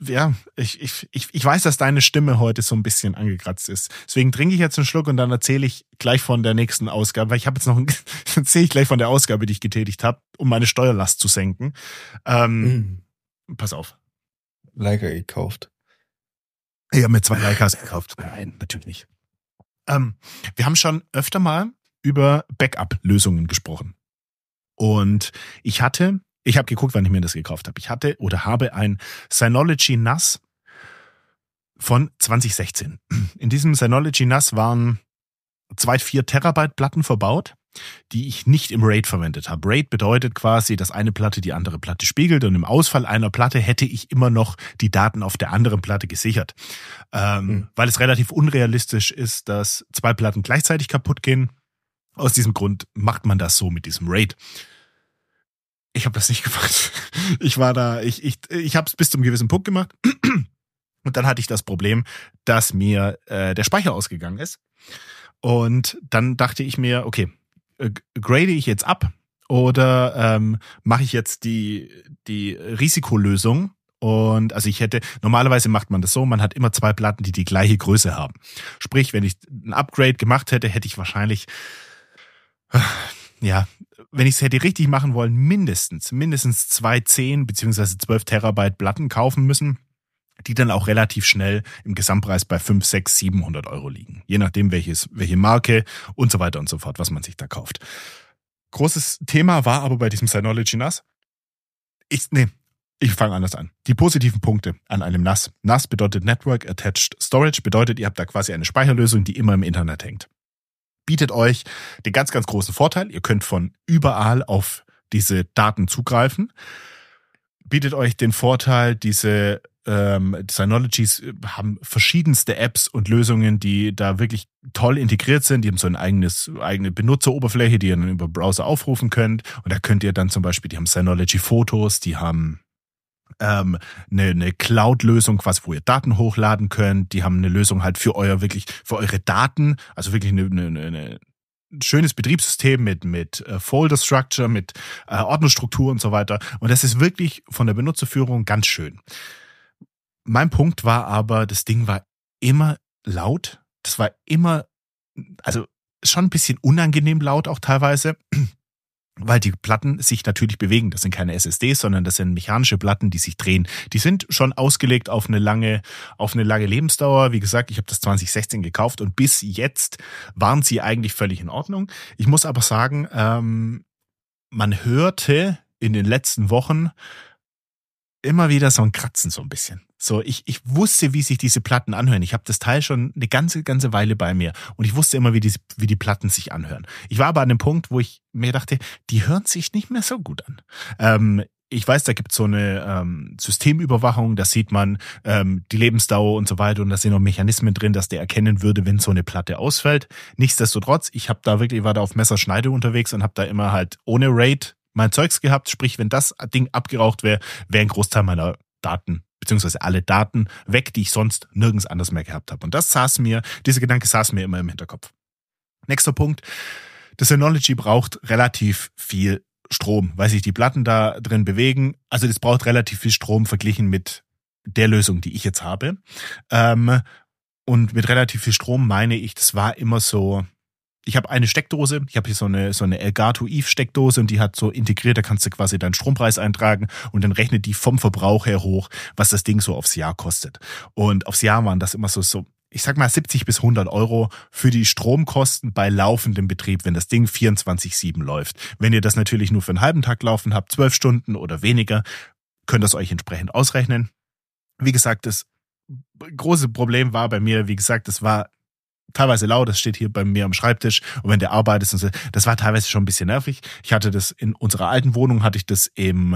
ja, ich, ich, ich, ich weiß, dass deine Stimme heute so ein bisschen angekratzt ist. Deswegen trinke ich jetzt einen Schluck und dann erzähle ich gleich von der nächsten Ausgabe, weil ich habe jetzt noch, erzähle ich gleich von der Ausgabe, die ich getätigt habe, um meine Steuerlast zu senken. Ähm, mm. Pass auf. Leica gekauft. Ich habe mir zwei Leicas gekauft. Nein, natürlich nicht. Ähm, wir haben schon öfter mal über Backup-Lösungen gesprochen. Und ich hatte ich habe geguckt, wann ich mir das gekauft habe. Ich hatte oder habe ein Synology NAS von 2016. In diesem Synology NAS waren zwei 4 Terabyte Platten verbaut, die ich nicht im RAID verwendet habe. RAID bedeutet quasi, dass eine Platte die andere Platte spiegelt und im Ausfall einer Platte hätte ich immer noch die Daten auf der anderen Platte gesichert. Ähm, mhm. Weil es relativ unrealistisch ist, dass zwei Platten gleichzeitig kaputt gehen. Aus diesem Grund macht man das so mit diesem RAID. Ich habe das nicht gemacht. Ich war da, ich, ich, ich habe es bis zum gewissen Punkt gemacht. Und dann hatte ich das Problem, dass mir äh, der Speicher ausgegangen ist. Und dann dachte ich mir, okay, äh, grade ich jetzt ab oder ähm, mache ich jetzt die, die Risikolösung? Und also ich hätte, normalerweise macht man das so, man hat immer zwei Platten, die die gleiche Größe haben. Sprich, wenn ich ein Upgrade gemacht hätte, hätte ich wahrscheinlich ja, wenn ich es hätte richtig machen wollen, mindestens, mindestens zwei 10 beziehungsweise 12 Terabyte Platten kaufen müssen, die dann auch relativ schnell im Gesamtpreis bei 5, 6, 700 Euro liegen. Je nachdem, welches, welche Marke und so weiter und so fort, was man sich da kauft. Großes Thema war aber bei diesem Synology NAS. Ich, nee, ich fange anders an. Die positiven Punkte an einem NAS. NAS bedeutet Network Attached Storage, bedeutet, ihr habt da quasi eine Speicherlösung, die immer im Internet hängt bietet euch den ganz, ganz großen Vorteil. Ihr könnt von überall auf diese Daten zugreifen. Bietet euch den Vorteil, diese ähm, Synologies haben verschiedenste Apps und Lösungen, die da wirklich toll integriert sind. Die haben so ein eigenes, eigene Benutzeroberfläche, die ihr dann über Browser aufrufen könnt. Und da könnt ihr dann zum Beispiel, die haben Synology Fotos, die haben ähm, eine, eine Cloud-Lösung, quasi, wo ihr Daten hochladen könnt. Die haben eine Lösung halt für euer wirklich, für eure Daten, also wirklich eine, eine, eine schönes Betriebssystem mit, mit äh, Folder Structure, mit äh, Ordnerstruktur und so weiter. Und das ist wirklich von der Benutzerführung ganz schön. Mein Punkt war aber, das Ding war immer laut. Das war immer, also schon ein bisschen unangenehm laut auch teilweise weil die Platten sich natürlich bewegen. Das sind keine SSDs, sondern das sind mechanische Platten, die sich drehen. Die sind schon ausgelegt auf eine lange, auf eine lange Lebensdauer. Wie gesagt, ich habe das 2016 gekauft und bis jetzt waren sie eigentlich völlig in Ordnung. Ich muss aber sagen, ähm, man hörte in den letzten Wochen immer wieder so ein Kratzen so ein bisschen. So, ich, ich wusste, wie sich diese Platten anhören. Ich habe das Teil schon eine ganze, ganze Weile bei mir und ich wusste immer, wie die, wie die Platten sich anhören. Ich war aber an dem Punkt, wo ich mir dachte, die hören sich nicht mehr so gut an. Ähm, ich weiß, da gibt es so eine ähm, Systemüberwachung, da sieht man ähm, die Lebensdauer und so weiter und da sind noch Mechanismen drin, dass der erkennen würde, wenn so eine Platte ausfällt. Nichtsdestotrotz, ich habe da wirklich, war da auf Messerschneide unterwegs und habe da immer halt ohne Raid mein Zeugs gehabt. Sprich, wenn das Ding abgeraucht wäre, wäre ein Großteil meiner Daten beziehungsweise alle Daten weg, die ich sonst nirgends anders mehr gehabt habe. Und das saß mir, dieser Gedanke saß mir immer im Hinterkopf. Nächster Punkt. Das Synology braucht relativ viel Strom, weil sich die Platten da drin bewegen. Also das braucht relativ viel Strom verglichen mit der Lösung, die ich jetzt habe. Ähm, und mit relativ viel Strom meine ich, das war immer so, ich habe eine Steckdose, ich habe hier so eine so eine Elgato Eve Steckdose und die hat so integriert, da kannst du quasi deinen Strompreis eintragen und dann rechnet die vom Verbrauch her hoch, was das Ding so aufs Jahr kostet. Und aufs Jahr waren das immer so so ich sag mal 70 bis 100 Euro für die Stromkosten bei laufendem Betrieb, wenn das Ding 24/7 läuft. Wenn ihr das natürlich nur für einen halben Tag laufen habt, zwölf Stunden oder weniger, könnt ihr es euch entsprechend ausrechnen. Wie gesagt, das große Problem war bei mir, wie gesagt, das war teilweise laut, das steht hier bei mir am Schreibtisch und wenn der arbeitet so, das war teilweise schon ein bisschen nervig. Ich hatte das in unserer alten Wohnung, hatte ich das im,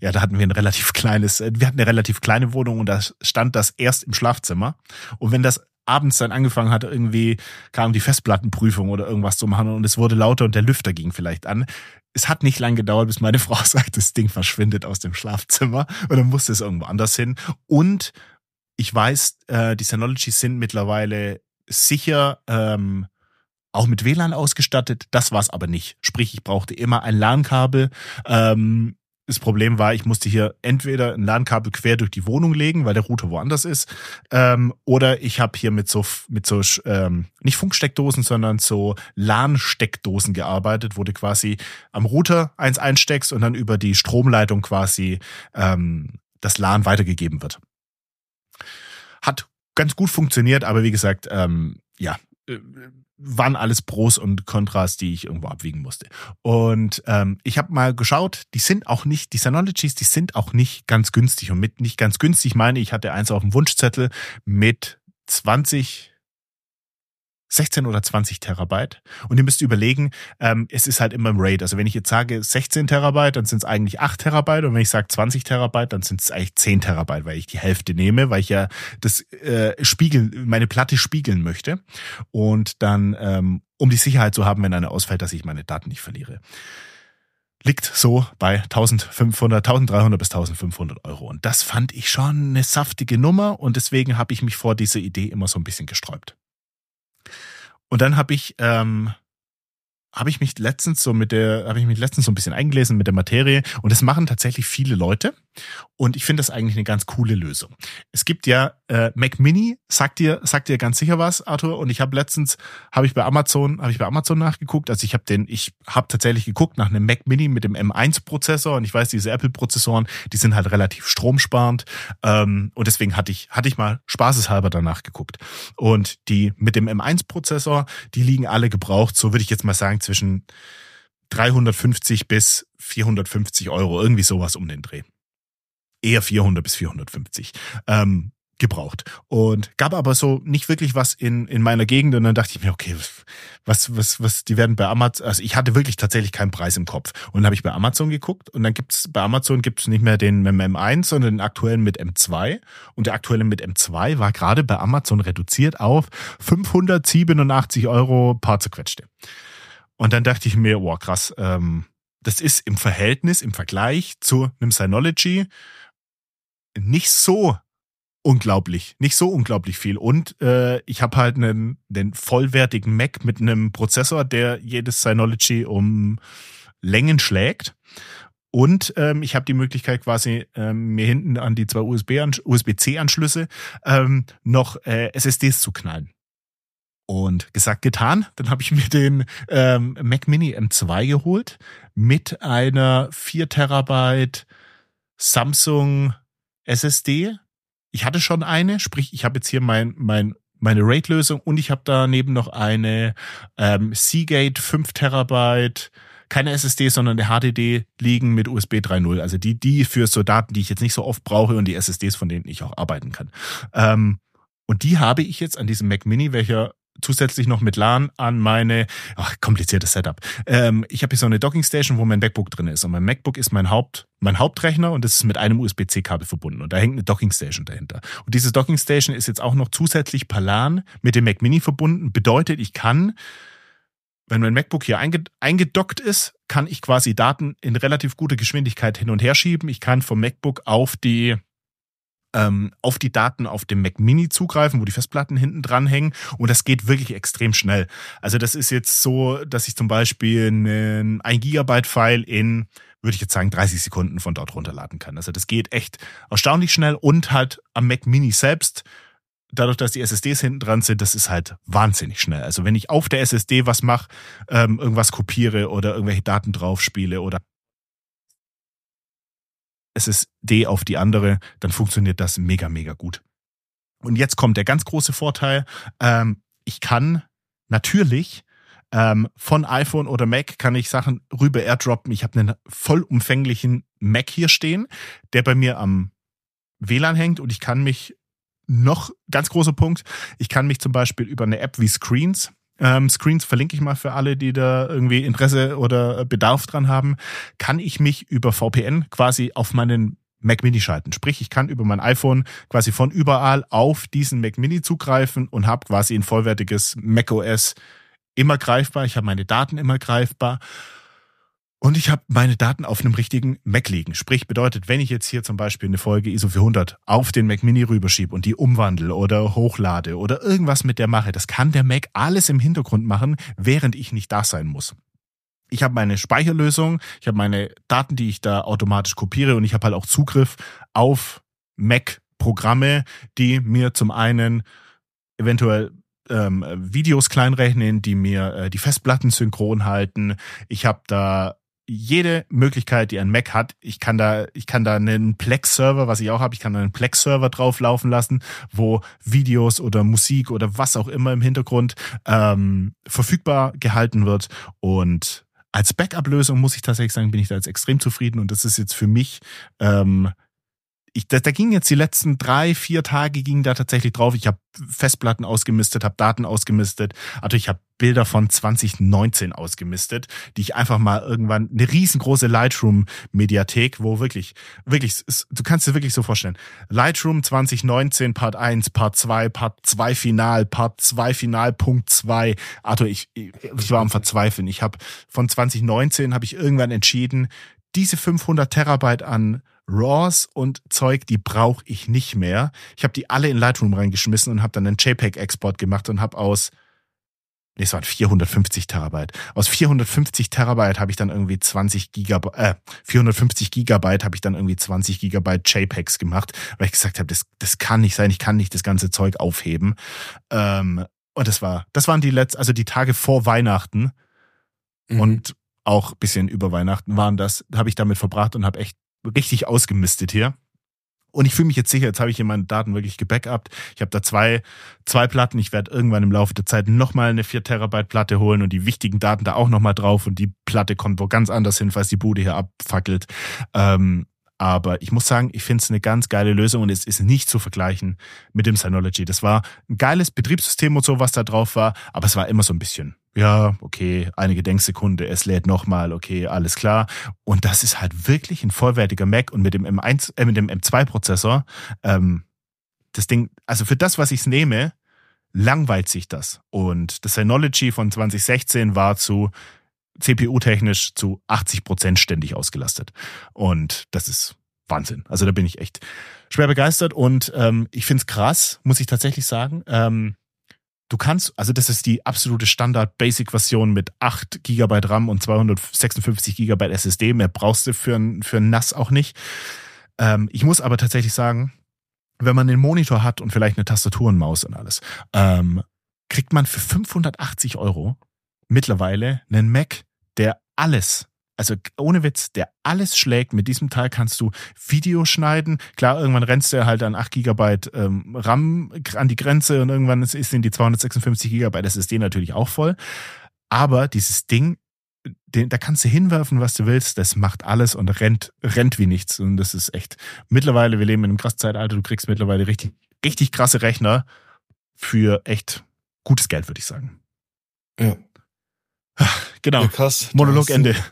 ja, da hatten wir ein relativ kleines, wir hatten eine relativ kleine Wohnung und da stand das erst im Schlafzimmer und wenn das abends dann angefangen hat, irgendwie kam die Festplattenprüfung oder irgendwas zu machen und es wurde lauter und der Lüfter ging vielleicht an. Es hat nicht lange gedauert, bis meine Frau sagt, das Ding verschwindet aus dem Schlafzimmer und dann musste es irgendwo anders hin. Und ich weiß, äh, die Synologies sind mittlerweile sicher ähm, auch mit WLAN ausgestattet. Das war es aber nicht. Sprich, ich brauchte immer ein LAN-Kabel. Ähm, das Problem war, ich musste hier entweder ein LAN-Kabel quer durch die Wohnung legen, weil der Router woanders ist, ähm, oder ich habe hier mit so mit so ähm, nicht Funksteckdosen, sondern so LAN-Steckdosen gearbeitet, wo du quasi am Router eins einsteckst und dann über die Stromleitung quasi ähm, das LAN weitergegeben wird. Hat ganz gut funktioniert, aber wie gesagt, ähm, ja, äh, waren alles Pros und Kontras, die ich irgendwo abwiegen musste. Und ähm, ich habe mal geschaut, die sind auch nicht, die Synologies, die sind auch nicht ganz günstig. Und mit nicht ganz günstig meine ich, hatte eins auf dem Wunschzettel mit 20 16 oder 20 Terabyte. Und ihr müsst überlegen, ähm, es ist halt immer im RAID. Also wenn ich jetzt sage 16 Terabyte, dann sind es eigentlich 8 Terabyte. Und wenn ich sage 20 Terabyte, dann sind es eigentlich 10 Terabyte, weil ich die Hälfte nehme, weil ich ja das äh, spiegeln, meine Platte spiegeln möchte. Und dann, ähm, um die Sicherheit zu haben, wenn eine ausfällt, dass ich meine Daten nicht verliere liegt so bei 1500, 1300 bis 1500 Euro. Und das fand ich schon eine saftige Nummer und deswegen habe ich mich vor dieser Idee immer so ein bisschen gesträubt. Und dann habe ich ähm, habe ich mich letztens so mit der, habe ich mich letztens so ein bisschen eingelesen mit der Materie. Und das machen tatsächlich viele Leute und ich finde das eigentlich eine ganz coole Lösung. Es gibt ja äh, Mac Mini, sagt dir, sagt dir ganz sicher was, Arthur. Und ich habe letztens, habe ich bei Amazon, habe ich bei Amazon nachgeguckt. Also ich habe den, ich habe tatsächlich geguckt nach einem Mac Mini mit dem M1-Prozessor und ich weiß, diese Apple-Prozessoren, die sind halt relativ stromsparend ähm, und deswegen hatte ich, hatte ich mal spaßeshalber danach geguckt. Und die mit dem M1-Prozessor, die liegen alle gebraucht, so würde ich jetzt mal sagen zwischen 350 bis 450 Euro, irgendwie sowas um den Dreh. Eher 400 bis 450. Ähm, gebraucht. Und gab aber so nicht wirklich was in in meiner Gegend. Und dann dachte ich mir okay was was was die werden bei Amazon also ich hatte wirklich tatsächlich keinen Preis im Kopf. Und dann habe ich bei Amazon geguckt und dann gibt's bei Amazon gibt's nicht mehr den mit M1 sondern den aktuellen mit M2 und der aktuelle mit M2 war gerade bei Amazon reduziert auf 587 Euro paar zerquetschte. Und dann dachte ich mir, wow, krass, ähm, das ist im Verhältnis, im Vergleich zu einem Synology nicht so unglaublich, nicht so unglaublich viel. Und äh, ich habe halt einen, einen vollwertigen Mac mit einem Prozessor, der jedes Synology um Längen schlägt. Und ähm, ich habe die Möglichkeit quasi ähm, mir hinten an die zwei USB-C-Anschlüsse ähm, noch äh, SSDs zu knallen. Und gesagt, getan. Dann habe ich mir den ähm, Mac Mini M2 geholt mit einer 4 Terabyte Samsung SSD ich hatte schon eine, sprich, ich habe jetzt hier mein, mein, meine RAID-Lösung und ich habe daneben noch eine ähm, Seagate 5 Terabyte, keine SSD, sondern eine HDD liegen mit USB 3.0. Also die, die für so Daten, die ich jetzt nicht so oft brauche und die SSDs, von denen ich auch arbeiten kann. Ähm, und die habe ich jetzt an diesem Mac Mini, welcher zusätzlich noch mit LAN an meine, ach, kompliziertes Setup. Ähm, ich habe hier so eine Dockingstation, wo mein MacBook drin ist. Und mein MacBook ist mein Haupt, mein Hauptrechner und das ist mit einem USB-C-Kabel verbunden. Und da hängt eine Dockingstation dahinter. Und diese Dockingstation ist jetzt auch noch zusätzlich per LAN mit dem Mac Mini verbunden. Bedeutet, ich kann wenn mein MacBook hier eingedockt ist, kann ich quasi Daten in relativ guter Geschwindigkeit hin und her schieben. Ich kann vom MacBook auf die ähm, auf die Daten auf dem Mac Mini zugreifen, wo die Festplatten hinten dran hängen. Und das geht wirklich extrem schnell. Also das ist jetzt so, dass ich zum Beispiel einen 1 Gigabyte File in würde ich jetzt sagen, 30 Sekunden von dort runterladen kann. Also das geht echt erstaunlich schnell und halt am Mac Mini selbst dadurch, dass die SSDs hinten dran sind, das ist halt wahnsinnig schnell. Also wenn ich auf der SSD was mache, ähm, irgendwas kopiere oder irgendwelche Daten drauf spiele oder SSD auf die andere, dann funktioniert das mega, mega gut. Und jetzt kommt der ganz große Vorteil. Ähm, ich kann natürlich ähm, von iPhone oder Mac kann ich Sachen rüber airdroppen. Ich habe einen vollumfänglichen Mac hier stehen, der bei mir am WLAN hängt und ich kann mich noch, ganz großer Punkt, ich kann mich zum Beispiel über eine App wie Screens ähm, Screens verlinke ich mal für alle, die da irgendwie Interesse oder Bedarf dran haben, kann ich mich über VPN quasi auf meinen Mac Mini schalten. Sprich, ich kann über mein iPhone quasi von überall auf diesen Mac Mini zugreifen und habe quasi ein vollwertiges Mac OS immer greifbar. Ich habe meine Daten immer greifbar und ich habe meine Daten auf einem richtigen Mac liegen. Sprich, bedeutet, wenn ich jetzt hier zum Beispiel eine Folge ISO 400 auf den Mac Mini rüberschiebe und die umwandle oder hochlade oder irgendwas mit der mache, das kann der Mac alles im Hintergrund machen, während ich nicht da sein muss. Ich habe meine Speicherlösung, ich habe meine Daten, die ich da automatisch kopiere und ich habe halt auch Zugriff auf Mac-Programme, die mir zum einen eventuell ähm, Videos kleinrechnen, die mir äh, die Festplatten synchron halten. Ich habe da jede Möglichkeit, die ein Mac hat. Ich kann da, ich kann da einen Plex-Server, was ich auch habe, ich kann da einen Plex-Server drauf laufen lassen, wo Videos oder Musik oder was auch immer im Hintergrund ähm, verfügbar gehalten wird. Und als Backup-Lösung muss ich tatsächlich sagen, bin ich da jetzt extrem zufrieden und das ist jetzt für mich ähm, ich, da, da ging jetzt die letzten drei, vier Tage ging da tatsächlich drauf. Ich habe Festplatten ausgemistet, habe Daten ausgemistet. Also ich habe Bilder von 2019 ausgemistet, die ich einfach mal irgendwann eine riesengroße Lightroom-Mediathek, wo wirklich, wirklich, du kannst dir wirklich so vorstellen. Lightroom 2019, Part 1, Part 2, Part 2 Final, Part 2 Final, Punkt 2. Arthur, ich, ich war am Verzweifeln. Ich habe von 2019 habe ich irgendwann entschieden, diese 500 Terabyte an RAWs und Zeug, die brauche ich nicht mehr. Ich habe die alle in Lightroom reingeschmissen und habe dann einen JPEG-Export gemacht und habe aus, nee, es waren 450 Terabyte. Aus 450 Terabyte habe ich dann irgendwie 20 Gigabyte, äh, 450 Gigabyte habe ich dann irgendwie 20 Gigabyte JPEGs gemacht, weil ich gesagt habe, das, das kann nicht sein, ich kann nicht das ganze Zeug aufheben. Ähm, und das war, das waren die letzten, also die Tage vor Weihnachten mhm. und auch bisschen über Weihnachten waren das, habe ich damit verbracht und habe echt richtig ausgemistet hier. Und ich fühle mich jetzt sicher, jetzt habe ich hier meine Daten wirklich gebackupt. Ich habe da zwei, zwei Platten. Ich werde irgendwann im Laufe der Zeit nochmal eine 4 Terabyte Platte holen und die wichtigen Daten da auch nochmal drauf. Und die Platte kommt wo ganz anders hin, falls die Bude hier abfackelt. Ähm, aber ich muss sagen, ich finde es eine ganz geile Lösung und es ist nicht zu vergleichen mit dem Synology. Das war ein geiles Betriebssystem und so, was da drauf war, aber es war immer so ein bisschen ja, okay, eine Gedenksekunde, es lädt nochmal, okay, alles klar. Und das ist halt wirklich ein vollwertiger Mac und mit dem M1, äh, mit dem M2-Prozessor, ähm, das Ding, also für das, was ich nehme, langweilt sich das. Und das Synology von 2016 war zu CPU-technisch zu 80 Prozent ständig ausgelastet. Und das ist Wahnsinn. Also da bin ich echt schwer begeistert und ähm, ich find's krass, muss ich tatsächlich sagen. Ähm, du kannst, also das ist die absolute Standard-Basic-Version mit 8 GB RAM und 256 GB SSD. Mehr brauchst du für ein, für ein NAS auch nicht. Ähm, ich muss aber tatsächlich sagen, wenn man den Monitor hat und vielleicht eine Tastatur und Maus und alles, ähm, kriegt man für 580 Euro mittlerweile einen Mac, der alles also ohne Witz, der alles schlägt. Mit diesem Teil kannst du Video schneiden. Klar, irgendwann rennst du halt an 8 GB ähm, RAM an die Grenze und irgendwann ist, sind die 256 GB SSD natürlich auch voll. Aber dieses Ding, den, da kannst du hinwerfen, was du willst. Das macht alles und rennt, rennt wie nichts. Und das ist echt. Mittlerweile, wir leben in einem krassen Zeitalter. Du kriegst mittlerweile richtig, richtig krasse Rechner für echt gutes Geld, würde ich sagen. Ja. Genau. Ja, krass. Monologende.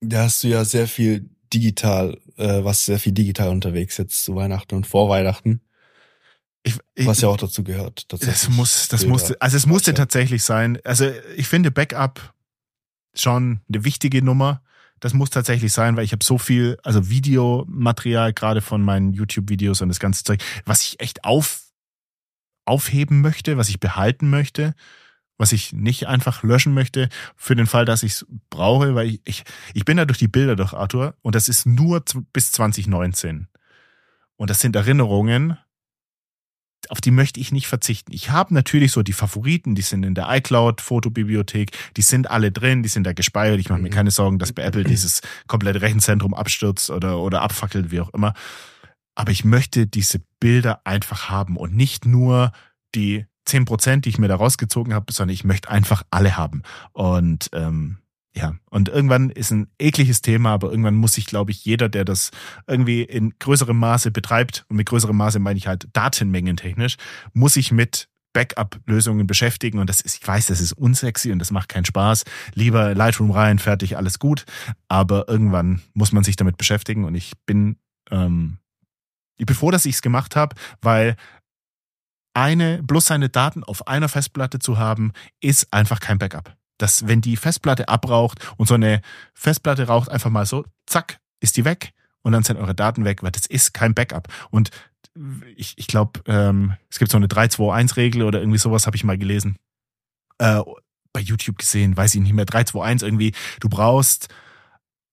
Da hast du ja sehr viel digital, äh, was sehr viel digital unterwegs jetzt zu Weihnachten und vor Weihnachten. Ich, ich, was ja auch dazu gehört. Das muss, das musste, also es musste tatsächlich sein. Also ich finde Backup schon eine wichtige Nummer. Das muss tatsächlich sein, weil ich habe so viel, also Videomaterial gerade von meinen YouTube-Videos und das ganze Zeug, was ich echt auf aufheben möchte, was ich behalten möchte was ich nicht einfach löschen möchte, für den Fall, dass ich es brauche, weil ich, ich, ich bin da durch die Bilder durch, Arthur, und das ist nur bis 2019. Und das sind Erinnerungen, auf die möchte ich nicht verzichten. Ich habe natürlich so die Favoriten, die sind in der iCloud-Fotobibliothek, die sind alle drin, die sind da gespeichert. Ich mache mir mhm. keine Sorgen, dass bei Apple dieses komplette Rechenzentrum abstürzt oder, oder abfackelt, wie auch immer. Aber ich möchte diese Bilder einfach haben und nicht nur die zehn Prozent, die ich mir da rausgezogen habe, sondern ich möchte einfach alle haben. Und ähm, ja, und irgendwann ist ein ekliges Thema, aber irgendwann muss sich, glaube ich, jeder, der das irgendwie in größerem Maße betreibt, und mit größerem Maße meine ich halt Datenmengen technisch, muss sich mit Backup-Lösungen beschäftigen und das ist, ich weiß, das ist unsexy und das macht keinen Spaß. Lieber Lightroom rein, fertig, alles gut. Aber irgendwann muss man sich damit beschäftigen und ich bin, ähm, ich bin froh, dass ich es gemacht habe, weil eine, bloß seine Daten auf einer Festplatte zu haben, ist einfach kein Backup. Das, wenn die Festplatte abraucht und so eine Festplatte raucht einfach mal so, zack, ist die weg und dann sind eure Daten weg, weil das ist kein Backup. Und ich, ich glaube, ähm, es gibt so eine 3-2-1-Regel oder irgendwie sowas habe ich mal gelesen. Äh, bei YouTube gesehen, weiß ich nicht mehr, 3-2-1 irgendwie. Du brauchst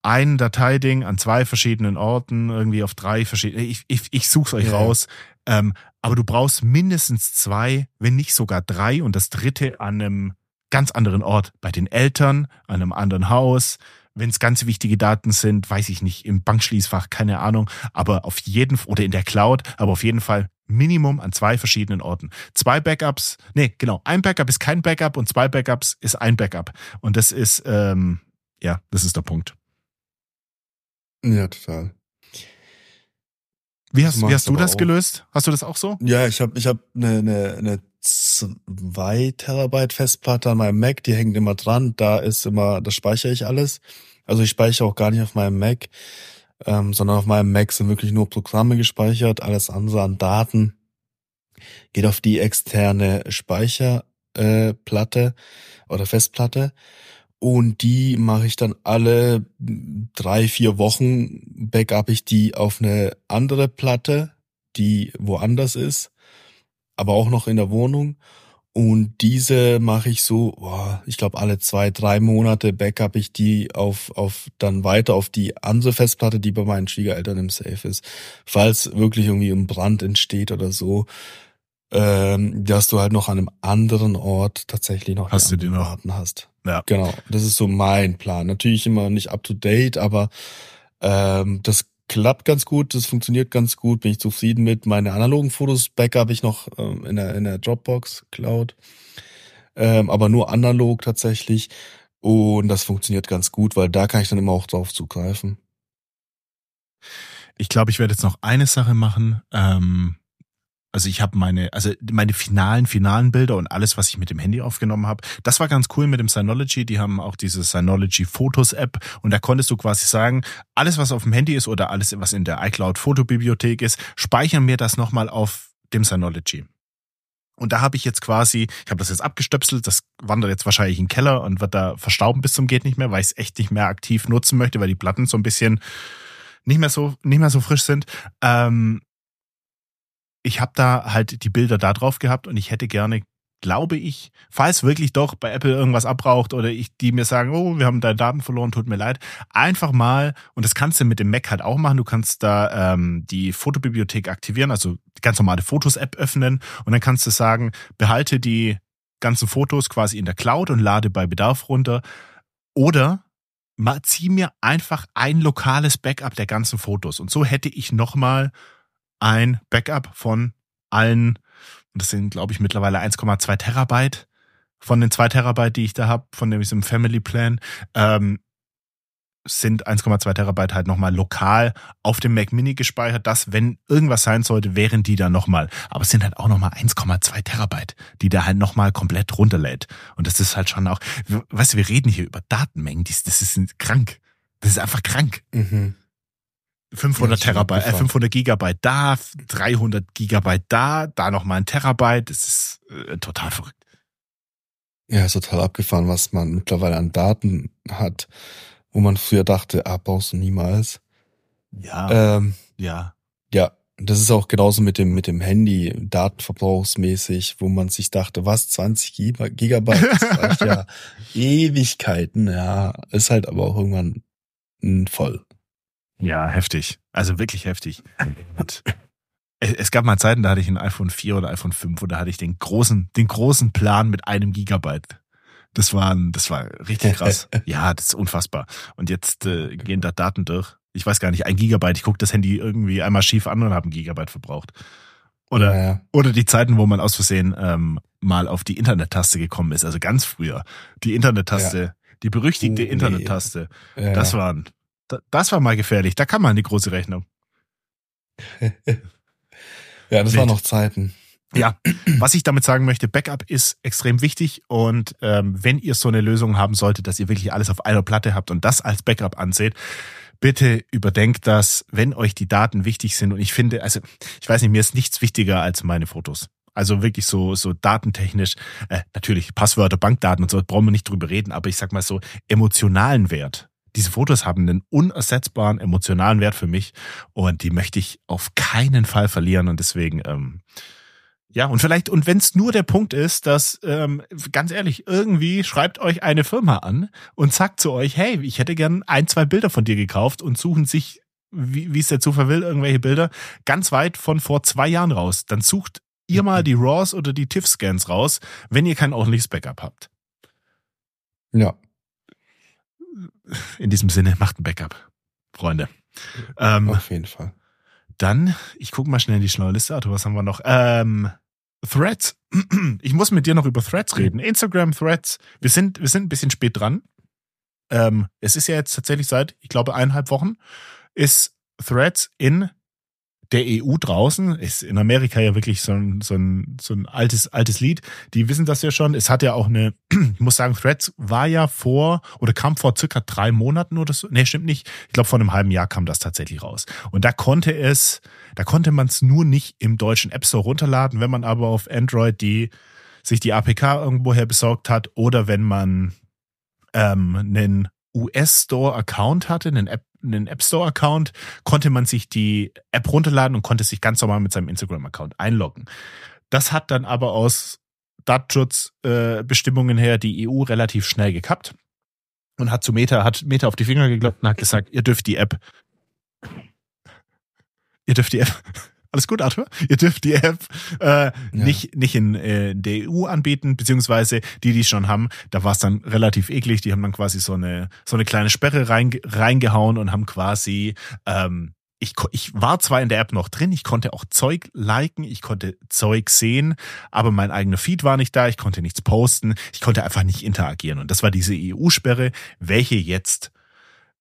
ein Dateiding an zwei verschiedenen Orten, irgendwie auf drei verschiedene. Ich, ich, ich suche euch ja. raus. Ähm, aber du brauchst mindestens zwei, wenn nicht sogar drei und das dritte an einem ganz anderen Ort. Bei den Eltern, an einem anderen Haus. Wenn es ganz wichtige Daten sind, weiß ich nicht, im Bankschließfach, keine Ahnung, aber auf jeden oder in der Cloud, aber auf jeden Fall Minimum an zwei verschiedenen Orten. Zwei Backups, nee, genau, ein Backup ist kein Backup und zwei Backups ist ein Backup. Und das ist, ähm, ja, das ist der Punkt. Ja, total. Wie hast, wie hast du das auch. gelöst? Hast du das auch so? Ja, ich habe ich hab eine, eine, eine 2 Terabyte Festplatte an meinem Mac, die hängt immer dran. Da ist immer, da speichere ich alles. Also ich speichere auch gar nicht auf meinem Mac, ähm, sondern auf meinem Mac sind wirklich nur Programme gespeichert. Alles andere an Daten geht auf die externe Speicherplatte äh, oder Festplatte. Und die mache ich dann alle drei, vier Wochen, backup ich die auf eine andere Platte, die woanders ist, aber auch noch in der Wohnung. Und diese mache ich so, boah, ich glaube alle zwei, drei Monate backup ich die auf, auf dann weiter auf die andere Festplatte, die bei meinen Schwiegereltern im Safe ist. Falls wirklich irgendwie ein Brand entsteht oder so, ähm, dass du halt noch an einem anderen Ort tatsächlich noch hast die, du die noch? Daten hast. Ja. Genau, das ist so mein Plan. Natürlich immer nicht up to date, aber ähm, das klappt ganz gut, das funktioniert ganz gut, bin ich zufrieden mit. Meine analogen Fotos backup ich noch ähm, in, der, in der Dropbox Cloud, ähm, aber nur analog tatsächlich. Und das funktioniert ganz gut, weil da kann ich dann immer auch drauf zugreifen. Ich glaube, ich werde jetzt noch eine Sache machen. Ähm, also ich habe meine, also meine finalen, finalen Bilder und alles, was ich mit dem Handy aufgenommen habe, das war ganz cool mit dem Synology. Die haben auch diese Synology Fotos App und da konntest du quasi sagen, alles, was auf dem Handy ist oder alles, was in der iCloud Fotobibliothek ist, speichern mir das nochmal auf dem Synology. Und da habe ich jetzt quasi, ich habe das jetzt abgestöpselt, das wandert jetzt wahrscheinlich in den Keller und wird da verstauben bis zum geht nicht mehr, weil ich es echt nicht mehr aktiv nutzen möchte, weil die Platten so ein bisschen nicht mehr so, nicht mehr so frisch sind. Ähm, ich habe da halt die Bilder da drauf gehabt und ich hätte gerne glaube ich, falls wirklich doch bei Apple irgendwas abbraucht oder ich die mir sagen, oh, wir haben deine Daten verloren, tut mir leid, einfach mal, und das kannst du mit dem Mac halt auch machen, du kannst da ähm, die Fotobibliothek aktivieren, also die ganz normale Fotos-App öffnen und dann kannst du sagen, behalte die ganzen Fotos quasi in der Cloud und lade bei Bedarf runter oder zieh mir einfach ein lokales Backup der ganzen Fotos und so hätte ich nochmal ein Backup von allen und das sind, glaube ich, mittlerweile 1,2 Terabyte von den 2 Terabyte, die ich da habe, von diesem Family Plan, ähm, sind 1,2 Terabyte halt nochmal lokal auf dem Mac Mini gespeichert, dass, wenn irgendwas sein sollte, wären die da nochmal. Aber es sind halt auch nochmal 1,2 Terabyte, die da halt nochmal komplett runterlädt. Und das ist halt schon auch, weißt du, wir reden hier über Datenmengen, das, das ist krank. Das ist einfach krank. Mhm. 500 ja, Terabyte, äh, 500 Gigabyte da, 300 Gigabyte da, da nochmal ein Terabyte. Das ist äh, total verrückt. Ja, ist total abgefahren, was man mittlerweile an Daten hat, wo man früher dachte, ah, brauchst du niemals. Ja. Ähm, ja. Ja, das ist auch genauso mit dem, mit dem Handy, datenverbrauchsmäßig, wo man sich dachte, was, 20 Gigabyte, das reicht ja Ewigkeiten, ja, ist halt aber auch irgendwann voll. Ja, heftig. Also wirklich heftig. Und es gab mal Zeiten, da hatte ich ein iPhone 4 oder iPhone 5 und da hatte ich den großen, den großen Plan mit einem Gigabyte. Das war, das war richtig krass. ja, das ist unfassbar. Und jetzt äh, gehen da Daten durch. Ich weiß gar nicht, ein Gigabyte. Ich gucke das Handy irgendwie einmal schief an und habe ein Gigabyte verbraucht. Oder, ja, oder die Zeiten, wo man aus Versehen ähm, mal auf die Internet-Taste gekommen ist. Also ganz früher. Die Internet-Taste, ja. die berüchtigte oh, Internet-Taste. Nee. Das waren, das war mal gefährlich. Da kann man eine große Rechnung. ja, das waren noch Zeiten. Ja, was ich damit sagen möchte, Backup ist extrem wichtig und ähm, wenn ihr so eine Lösung haben solltet, dass ihr wirklich alles auf einer Platte habt und das als Backup anseht, bitte überdenkt das, wenn euch die Daten wichtig sind und ich finde, also ich weiß nicht, mir ist nichts wichtiger als meine Fotos. Also wirklich so so datentechnisch, äh, natürlich Passwörter, Bankdaten und so brauchen wir nicht drüber reden, aber ich sag mal so emotionalen Wert diese Fotos haben einen unersetzbaren emotionalen Wert für mich und die möchte ich auf keinen Fall verlieren und deswegen ähm, ja, und vielleicht, und wenn es nur der Punkt ist, dass, ähm, ganz ehrlich, irgendwie schreibt euch eine Firma an und sagt zu euch, hey, ich hätte gern ein, zwei Bilder von dir gekauft und suchen sich, wie es der Zufall will, irgendwelche Bilder ganz weit von vor zwei Jahren raus. Dann sucht ihr mal die RAWs oder die TIFF-Scans raus, wenn ihr kein ordentliches Backup habt. Ja, in diesem Sinne, macht ein Backup, Freunde. Ähm, Auf jeden Fall. Dann, ich gucke mal schnell in die schlaue Liste, Arthur, was haben wir noch? Ähm, Threads. Ich muss mit dir noch über Threads reden. Instagram, Threads. Wir sind, wir sind ein bisschen spät dran. Ähm, es ist ja jetzt tatsächlich seit, ich glaube, eineinhalb Wochen, ist Threads in der EU draußen, ist in Amerika ja wirklich so ein, so ein, so ein altes, altes Lied. Die wissen das ja schon. Es hat ja auch eine, ich muss sagen, Threads war ja vor oder kam vor circa drei Monaten oder so. Nee, stimmt nicht. Ich glaube, vor einem halben Jahr kam das tatsächlich raus. Und da konnte es, da konnte man es nur nicht im deutschen App Store runterladen, wenn man aber auf Android die, sich die APK irgendwoher besorgt hat oder wenn man ähm, einen US-Store-Account hatte, einen App einen App Store Account, konnte man sich die App runterladen und konnte sich ganz normal mit seinem Instagram Account einloggen. Das hat dann aber aus Datenschutzbestimmungen äh, her die EU relativ schnell gekappt und hat zu Meta, hat Meta auf die Finger geglaubt und hat gesagt, ihr dürft die App, ihr dürft die App alles gut, Arthur? Ihr dürft die App äh, ja. nicht, nicht in äh, der EU anbieten, beziehungsweise die, die es schon haben, da war es dann relativ eklig. Die haben dann quasi so eine, so eine kleine Sperre rein, reingehauen und haben quasi ähm, ich, ich war zwar in der App noch drin, ich konnte auch Zeug liken, ich konnte Zeug sehen, aber mein eigener Feed war nicht da, ich konnte nichts posten, ich konnte einfach nicht interagieren. Und das war diese EU-Sperre, welche jetzt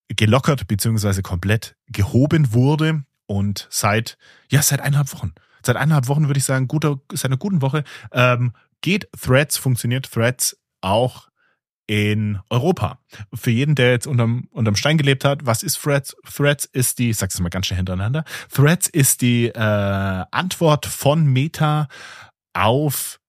gelockert beziehungsweise komplett gehoben wurde und seit, ja, seit eineinhalb Wochen. Seit eineinhalb Wochen würde ich sagen, guter, seit einer guten Woche, ähm, geht Threads, funktioniert Threads auch in Europa. Für jeden, der jetzt unterm, unterm Stein gelebt hat, was ist Threads? Threads ist die, ich sag's mal ganz schnell hintereinander, Threads ist die äh, Antwort von Meta auf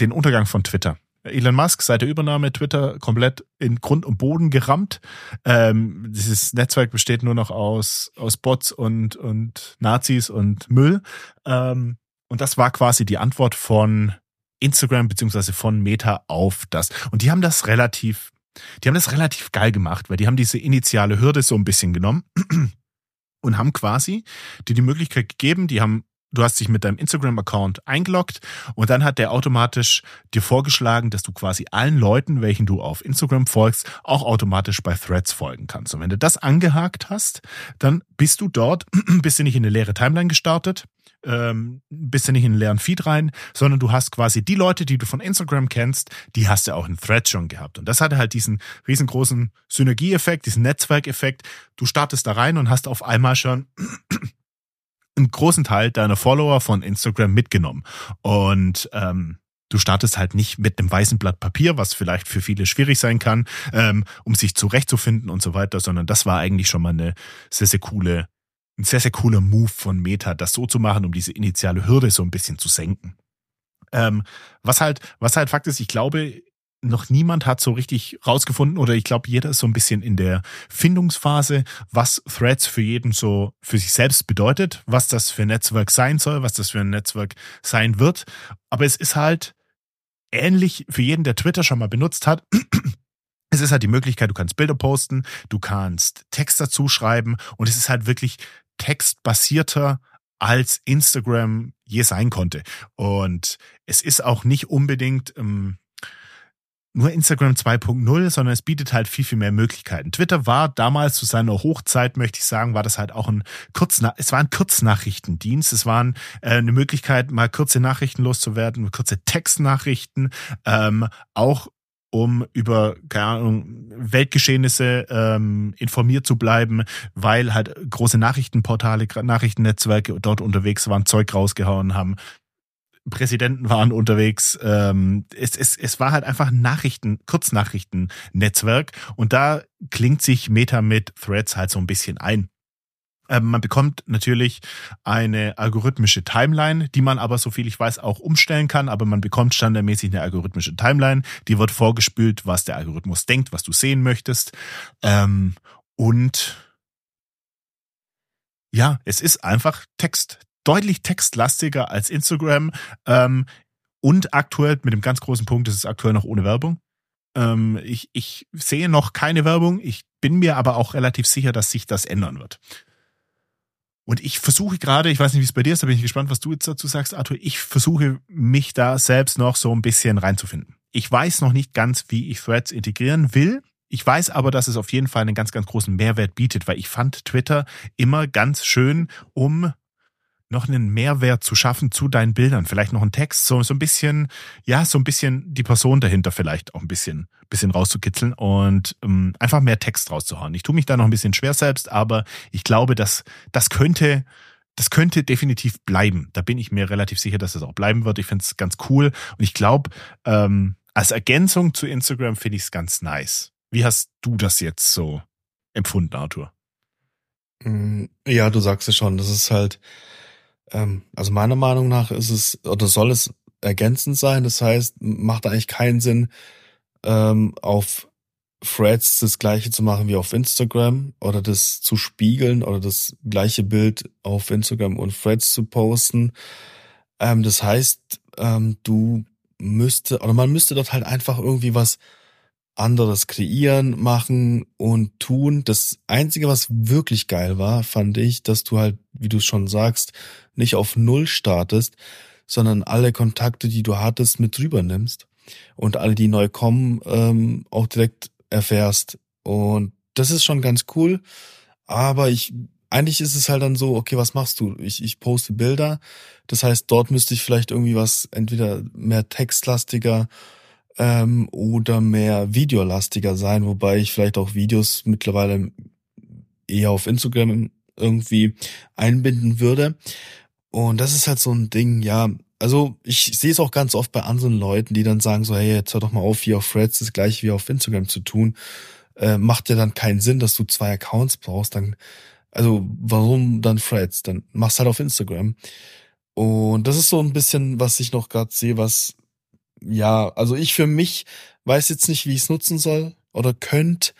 den Untergang von Twitter. Elon Musk seit der Übernahme Twitter komplett in Grund und Boden gerammt. Ähm, dieses Netzwerk besteht nur noch aus, aus Bots und, und Nazis und Müll. Ähm, und das war quasi die Antwort von Instagram beziehungsweise von Meta auf das. Und die haben das relativ, die haben das relativ geil gemacht, weil die haben diese initiale Hürde so ein bisschen genommen und haben quasi dir die Möglichkeit gegeben, die haben du hast dich mit deinem Instagram-Account eingeloggt und dann hat der automatisch dir vorgeschlagen, dass du quasi allen Leuten, welchen du auf Instagram folgst, auch automatisch bei Threads folgen kannst. Und wenn du das angehakt hast, dann bist du dort, bist du nicht in eine leere Timeline gestartet, ähm, bist du nicht in einen leeren Feed rein, sondern du hast quasi die Leute, die du von Instagram kennst, die hast du auch in Threads schon gehabt. Und das hatte halt diesen riesengroßen Synergieeffekt, diesen Netzwerkeffekt. Du startest da rein und hast auf einmal schon einen großen Teil deiner Follower von Instagram mitgenommen. Und ähm, du startest halt nicht mit einem weißen Blatt Papier, was vielleicht für viele schwierig sein kann, ähm, um sich zurechtzufinden und so weiter, sondern das war eigentlich schon mal eine sehr, sehr coole, ein sehr, sehr cooler Move von Meta, das so zu machen, um diese initiale Hürde so ein bisschen zu senken. Ähm, was halt, was halt Fakt ist, ich glaube, noch niemand hat so richtig rausgefunden oder ich glaube, jeder ist so ein bisschen in der Findungsphase, was Threads für jeden so für sich selbst bedeutet, was das für ein Netzwerk sein soll, was das für ein Netzwerk sein wird. Aber es ist halt ähnlich für jeden, der Twitter schon mal benutzt hat. Es ist halt die Möglichkeit, du kannst Bilder posten, du kannst Text dazu schreiben und es ist halt wirklich textbasierter als Instagram je sein konnte. Und es ist auch nicht unbedingt ähm, nur Instagram 2.0, sondern es bietet halt viel, viel mehr Möglichkeiten. Twitter war damals zu seiner Hochzeit, möchte ich sagen, war das halt auch ein Kurznach es war ein Kurznachrichtendienst. Es waren äh, eine Möglichkeit, mal kurze Nachrichten loszuwerden, kurze Textnachrichten, ähm, auch um über keine Ahnung, Weltgeschehnisse ähm, informiert zu bleiben, weil halt große Nachrichtenportale, Nachrichtennetzwerke dort unterwegs waren, Zeug rausgehauen haben. Präsidenten waren unterwegs. Ähm, es, es, es war halt einfach ein Nachrichten, Kurznachrichten-Netzwerk und da klingt sich Meta mit Threads halt so ein bisschen ein. Ähm, man bekommt natürlich eine algorithmische Timeline, die man aber, so viel ich weiß, auch umstellen kann. Aber man bekommt standardmäßig eine algorithmische Timeline. Die wird vorgespült, was der Algorithmus denkt, was du sehen möchtest. Ähm, und ja, es ist einfach Text deutlich textlastiger als Instagram. Ähm, und aktuell, mit dem ganz großen Punkt, ist es aktuell noch ohne Werbung. Ähm, ich, ich sehe noch keine Werbung. Ich bin mir aber auch relativ sicher, dass sich das ändern wird. Und ich versuche gerade, ich weiß nicht, wie es bei dir ist, da bin ich gespannt, was du jetzt dazu sagst, Arthur. Ich versuche mich da selbst noch so ein bisschen reinzufinden. Ich weiß noch nicht ganz, wie ich Threads integrieren will. Ich weiß aber, dass es auf jeden Fall einen ganz, ganz großen Mehrwert bietet, weil ich fand Twitter immer ganz schön, um noch einen Mehrwert zu schaffen zu deinen Bildern. Vielleicht noch ein Text, so, so ein bisschen, ja, so ein bisschen die Person dahinter vielleicht auch ein bisschen, bisschen rauszukitzeln und ähm, einfach mehr Text rauszuhauen. Ich tue mich da noch ein bisschen schwer selbst, aber ich glaube, dass das könnte, das könnte definitiv bleiben. Da bin ich mir relativ sicher, dass es das auch bleiben wird. Ich finde es ganz cool und ich glaube, ähm, als Ergänzung zu Instagram finde ich es ganz nice. Wie hast du das jetzt so empfunden, Arthur? Mm, ja, du sagst es schon. Das ist halt, also meiner Meinung nach ist es oder soll es ergänzend sein. Das heißt, macht eigentlich keinen Sinn, ähm, auf Threads das gleiche zu machen wie auf Instagram oder das zu spiegeln oder das gleiche Bild auf Instagram und Threads zu posten. Ähm, das heißt, ähm, du müsste oder man müsste dort halt einfach irgendwie was anderes kreieren, machen und tun. Das Einzige, was wirklich geil war, fand ich, dass du halt, wie du schon sagst, nicht auf Null startest, sondern alle Kontakte, die du hattest, mit drüber nimmst und alle, die neu kommen, ähm, auch direkt erfährst. Und das ist schon ganz cool. Aber ich, eigentlich ist es halt dann so, okay, was machst du? Ich, ich poste Bilder. Das heißt, dort müsste ich vielleicht irgendwie was, entweder mehr textlastiger ähm, oder mehr videolastiger sein, wobei ich vielleicht auch Videos mittlerweile eher auf Instagram irgendwie einbinden würde. Und das ist halt so ein Ding, ja. Also ich sehe es auch ganz oft bei anderen Leuten, die dann sagen so, hey, jetzt hör doch mal auf, wie auf Threads das gleiche wie auf Instagram zu tun. Äh, macht ja dann keinen Sinn, dass du zwei Accounts brauchst. Dann, also warum dann Threads? Dann machst halt auf Instagram. Und das ist so ein bisschen, was ich noch gerade sehe, was ja, also ich für mich weiß jetzt nicht, wie ich es nutzen soll oder könnt.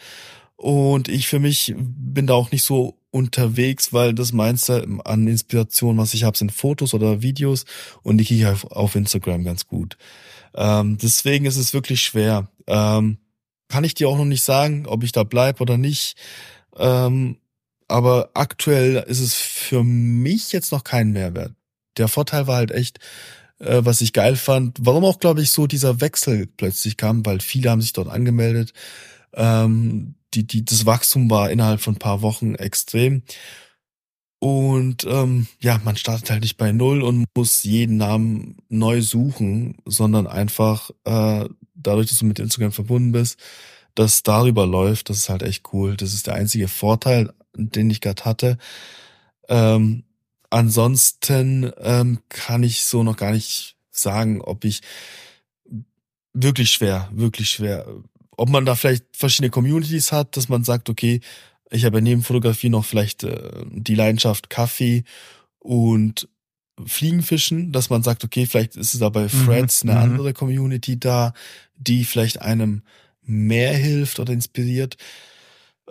Und ich für mich bin da auch nicht so unterwegs, weil das meiste an Inspiration, was ich habe, sind Fotos oder Videos und die kriege ich auf, auf Instagram ganz gut. Ähm, deswegen ist es wirklich schwer. Ähm, kann ich dir auch noch nicht sagen, ob ich da bleib oder nicht. Ähm, aber aktuell ist es für mich jetzt noch kein Mehrwert. Der Vorteil war halt echt, äh, was ich geil fand, warum auch, glaube ich, so dieser Wechsel plötzlich kam, weil viele haben sich dort angemeldet. Ähm, die, die, das Wachstum war innerhalb von ein paar Wochen extrem. Und ähm, ja, man startet halt nicht bei null und muss jeden Namen neu suchen, sondern einfach äh, dadurch, dass du mit Instagram verbunden bist, dass darüber läuft, das ist halt echt cool. Das ist der einzige Vorteil, den ich gerade hatte. Ähm, ansonsten ähm, kann ich so noch gar nicht sagen, ob ich wirklich schwer, wirklich schwer, ob man da vielleicht verschiedene Communities hat, dass man sagt, okay, ich habe neben Fotografie noch vielleicht äh, die Leidenschaft Kaffee und Fliegenfischen, dass man sagt, okay, vielleicht ist es da bei Freds mhm, eine mhm. andere Community da, die vielleicht einem mehr hilft oder inspiriert.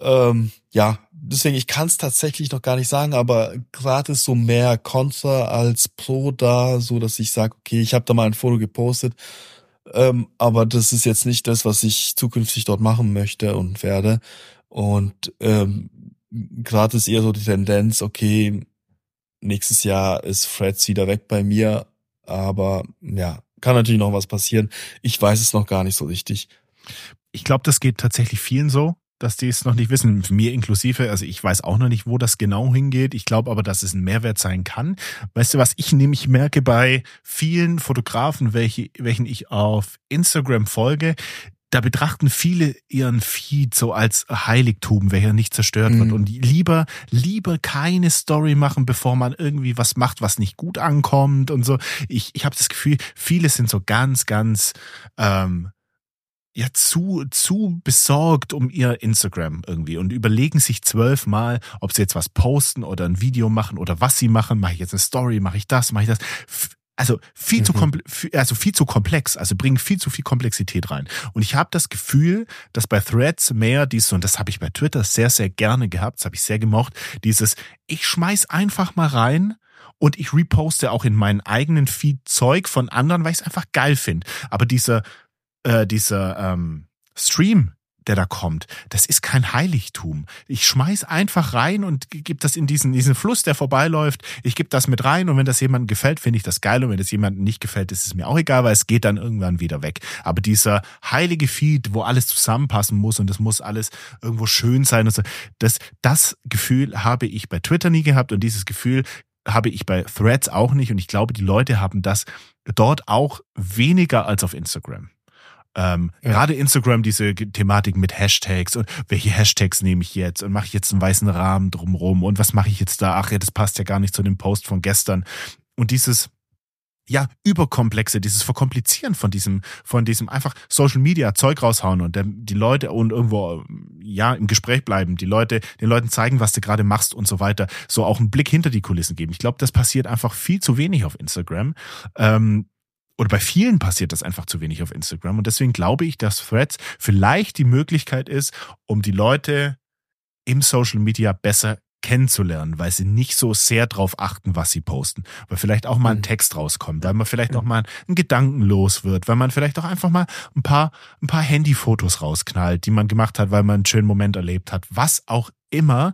Ähm, ja, deswegen, ich kann es tatsächlich noch gar nicht sagen, aber gerade ist so mehr Contra als Pro da, so dass ich sage, okay, ich habe da mal ein Foto gepostet, ähm, aber das ist jetzt nicht das, was ich zukünftig dort machen möchte und werde. Und ähm, gerade ist eher so die Tendenz, okay, nächstes Jahr ist Freds wieder weg bei mir, aber ja, kann natürlich noch was passieren. Ich weiß es noch gar nicht so richtig. Ich glaube, das geht tatsächlich vielen so dass die es noch nicht wissen, mir inklusive. Also ich weiß auch noch nicht, wo das genau hingeht. Ich glaube aber, dass es ein Mehrwert sein kann. Weißt du, was ich nämlich merke bei vielen Fotografen, welche, welchen ich auf Instagram folge, da betrachten viele ihren Feed so als Heiligtum, welcher nicht zerstört mhm. wird und lieber lieber keine Story machen, bevor man irgendwie was macht, was nicht gut ankommt und so. Ich ich habe das Gefühl, viele sind so ganz ganz ähm, ja zu zu besorgt um ihr Instagram irgendwie und überlegen sich zwölfmal, ob sie jetzt was posten oder ein Video machen oder was sie machen. Mache ich jetzt eine Story? Mache ich das? Mache ich das? Also viel mhm. zu also viel zu komplex, also bringen viel zu viel Komplexität rein. Und ich habe das Gefühl, dass bei Threads mehr dies und das habe ich bei Twitter sehr sehr gerne gehabt, das habe ich sehr gemocht, dieses ich schmeiß einfach mal rein und ich reposte auch in meinen eigenen Feed Zeug von anderen, weil ich es einfach geil finde. Aber dieser äh, dieser ähm, Stream, der da kommt, das ist kein Heiligtum. Ich schmeiß einfach rein und gebe das in diesen, diesen Fluss, der vorbeiläuft. Ich gebe das mit rein und wenn das jemandem gefällt, finde ich das geil und wenn das jemandem nicht gefällt, ist es mir auch egal, weil es geht dann irgendwann wieder weg. Aber dieser heilige Feed, wo alles zusammenpassen muss und das muss alles irgendwo schön sein und so, das, das Gefühl habe ich bei Twitter nie gehabt und dieses Gefühl habe ich bei Threads auch nicht und ich glaube, die Leute haben das dort auch weniger als auf Instagram. Ähm, ja. Gerade Instagram, diese Thematik mit Hashtags und welche Hashtags nehme ich jetzt und mache ich jetzt einen weißen Rahmen drumrum und was mache ich jetzt da? Ach ja, das passt ja gar nicht zu dem Post von gestern. Und dieses ja, überkomplexe, dieses Verkomplizieren von diesem, von diesem einfach Social Media Zeug raushauen und die Leute und irgendwo, ja, im Gespräch bleiben, die Leute, den Leuten zeigen, was du gerade machst und so weiter, so auch einen Blick hinter die Kulissen geben. Ich glaube, das passiert einfach viel zu wenig auf Instagram. Ähm, oder bei vielen passiert das einfach zu wenig auf Instagram. Und deswegen glaube ich, dass Threads vielleicht die Möglichkeit ist, um die Leute im Social Media besser kennenzulernen, weil sie nicht so sehr drauf achten, was sie posten. Weil vielleicht auch mal ein mhm. Text rauskommt, weil man vielleicht auch mal ein Gedanken los wird, weil man vielleicht auch einfach mal ein paar, ein paar Handyfotos rausknallt, die man gemacht hat, weil man einen schönen Moment erlebt hat. Was auch immer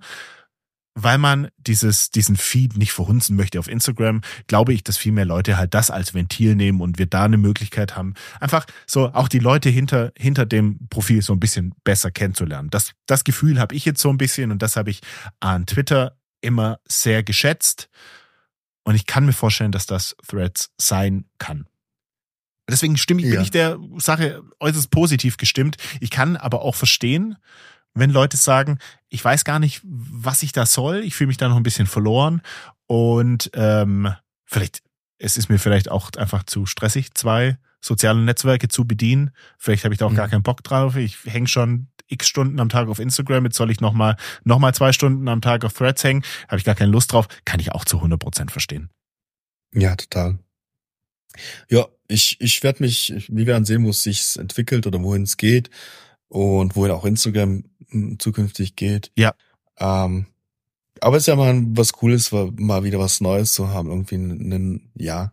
weil man dieses, diesen Feed nicht verhunzen möchte auf Instagram, glaube ich, dass viel mehr Leute halt das als Ventil nehmen und wir da eine Möglichkeit haben, einfach so auch die Leute hinter, hinter dem Profil so ein bisschen besser kennenzulernen. Das, das Gefühl habe ich jetzt so ein bisschen und das habe ich an Twitter immer sehr geschätzt. Und ich kann mir vorstellen, dass das Threads sein kann. Deswegen stimme ich, ja. bin ich der Sache äußerst positiv gestimmt. Ich kann aber auch verstehen, wenn Leute sagen, ich weiß gar nicht, was ich da soll, ich fühle mich da noch ein bisschen verloren und ähm, vielleicht, es ist mir vielleicht auch einfach zu stressig, zwei soziale Netzwerke zu bedienen. Vielleicht habe ich da auch mhm. gar keinen Bock drauf. Ich hänge schon x Stunden am Tag auf Instagram, jetzt soll ich nochmal noch mal zwei Stunden am Tag auf Threads hängen, habe ich gar keine Lust drauf, kann ich auch zu 100% verstehen. Ja, total. Ja, ich, ich werde mich, wir werden sehen, wo es sich entwickelt oder wohin es geht und wohin auch Instagram hm, zukünftig geht. Ja. Ähm, aber es ist ja mal was Cooles, mal wieder was Neues zu haben, irgendwie einen, ja,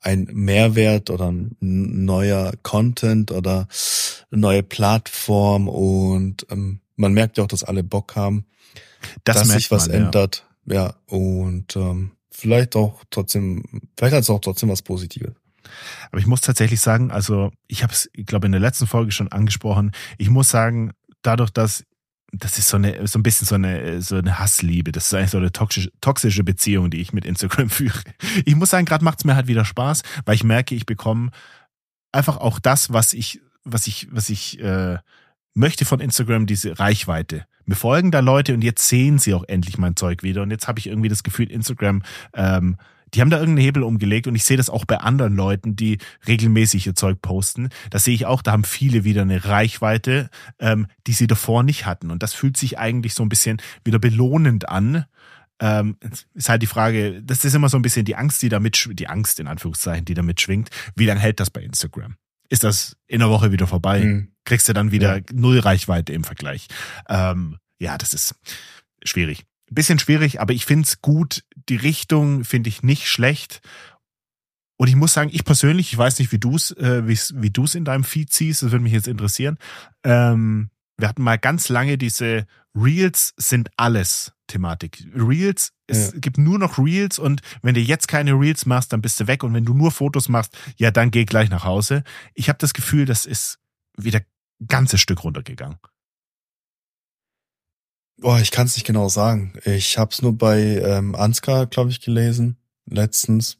ein Mehrwert oder ein neuer Content oder eine neue Plattform und ähm, man merkt ja auch, dass alle Bock haben, das dass sich was man, ändert. Ja, ja und ähm, vielleicht auch trotzdem, vielleicht hat es auch trotzdem was Positives. Aber ich muss tatsächlich sagen, also ich habe es, ich glaube, in der letzten Folge schon angesprochen. Ich muss sagen, dadurch, dass das ist so eine so ein bisschen so eine so eine Hassliebe. Das ist eigentlich so eine toxische, toxische Beziehung, die ich mit Instagram führe. Ich muss sagen, gerade macht es mir halt wieder Spaß, weil ich merke, ich bekomme einfach auch das, was ich was ich was ich äh, möchte von Instagram, diese Reichweite. Mir folgen da Leute und jetzt sehen sie auch endlich mein Zeug wieder. Und jetzt habe ich irgendwie das Gefühl, Instagram ähm, die haben da irgendeinen Hebel umgelegt und ich sehe das auch bei anderen Leuten, die regelmäßig ihr Zeug posten. Das sehe ich auch, da haben viele wieder eine Reichweite, ähm, die sie davor nicht hatten. Und das fühlt sich eigentlich so ein bisschen wieder belohnend an. Ähm, ist halt die Frage, das ist immer so ein bisschen die Angst, die damit, die Angst in Anführungszeichen, die damit schwingt. Wie lange hält das bei Instagram? Ist das in der Woche wieder vorbei? Mhm. Kriegst du dann wieder ja. null Reichweite im Vergleich? Ähm, ja, das ist schwierig bisschen schwierig, aber ich find's gut. Die Richtung finde ich nicht schlecht. Und ich muss sagen, ich persönlich, ich weiß nicht, wie du's, äh, wie du's in deinem Feed siehst, das würde mich jetzt interessieren. Ähm, wir hatten mal ganz lange diese Reels sind alles Thematik. Reels, es ja. gibt nur noch Reels und wenn du jetzt keine Reels machst, dann bist du weg und wenn du nur Fotos machst, ja, dann geh gleich nach Hause. Ich habe das Gefühl, das ist wieder ganzes Stück runtergegangen. Boah, ich kann es nicht genau sagen. Ich habe es nur bei ähm, Ansgar, glaube ich, gelesen letztens.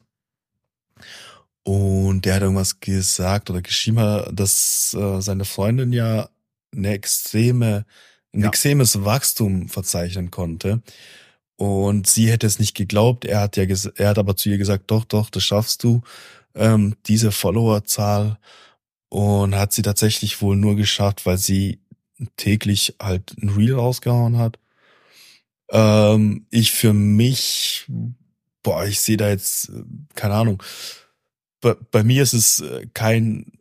Und der hat irgendwas gesagt oder geschrieben, dass äh, seine Freundin ja eine extreme, ein ja. extremes Wachstum verzeichnen konnte. Und sie hätte es nicht geglaubt. Er hat ja, er hat aber zu ihr gesagt, doch, doch, das schaffst du. Ähm, diese Followerzahl und hat sie tatsächlich wohl nur geschafft, weil sie täglich halt ein Reel rausgehauen hat. Ähm, ich für mich, boah, ich sehe da jetzt, äh, keine Ahnung. Bei, bei mir ist es äh, kein,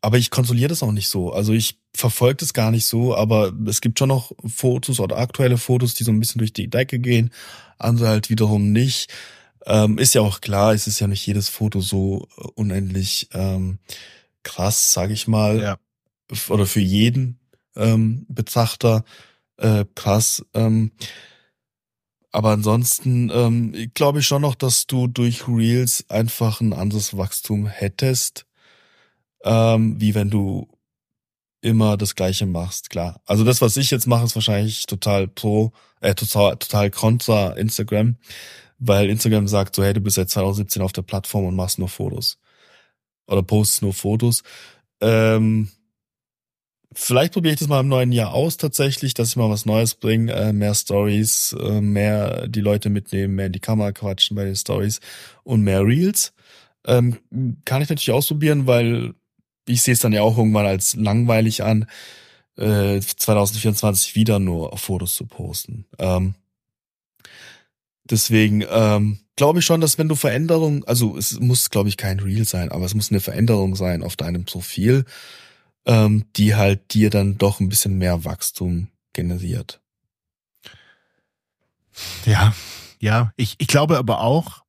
aber ich kontrolliere das auch nicht so. Also ich verfolge das gar nicht so, aber es gibt schon noch Fotos oder aktuelle Fotos, die so ein bisschen durch die Decke gehen, andere halt wiederum nicht. Ähm, ist ja auch klar, es ist ja nicht jedes Foto so äh, unendlich ähm, krass, sage ich mal. Ja. Oder für jeden ähm, Betrachter äh, krass. Ähm, aber ansonsten ähm, glaube ich schon noch, dass du durch Reels einfach ein anderes Wachstum hättest, ähm, wie wenn du immer das Gleiche machst, klar. Also das, was ich jetzt mache, ist wahrscheinlich total pro, äh, total, total kontra Instagram, weil Instagram sagt so, hey, du bist seit 2017 auf der Plattform und machst nur Fotos. Oder postest nur Fotos. Ähm, Vielleicht probiere ich das mal im neuen Jahr aus tatsächlich, dass ich mal was Neues bringe, äh, mehr Stories, äh, mehr die Leute mitnehmen, mehr in die Kamera quatschen bei den Stories und mehr Reels. Ähm, kann ich natürlich ausprobieren, weil ich sehe es dann ja auch irgendwann als langweilig an, äh, 2024 wieder nur auf Fotos zu posten. Ähm, deswegen ähm, glaube ich schon, dass wenn du Veränderung, also es muss, glaube ich, kein Reel sein, aber es muss eine Veränderung sein auf deinem Profil ähm, die halt dir dann doch ein bisschen mehr Wachstum generiert. Ja, ja. Ich, ich glaube aber auch,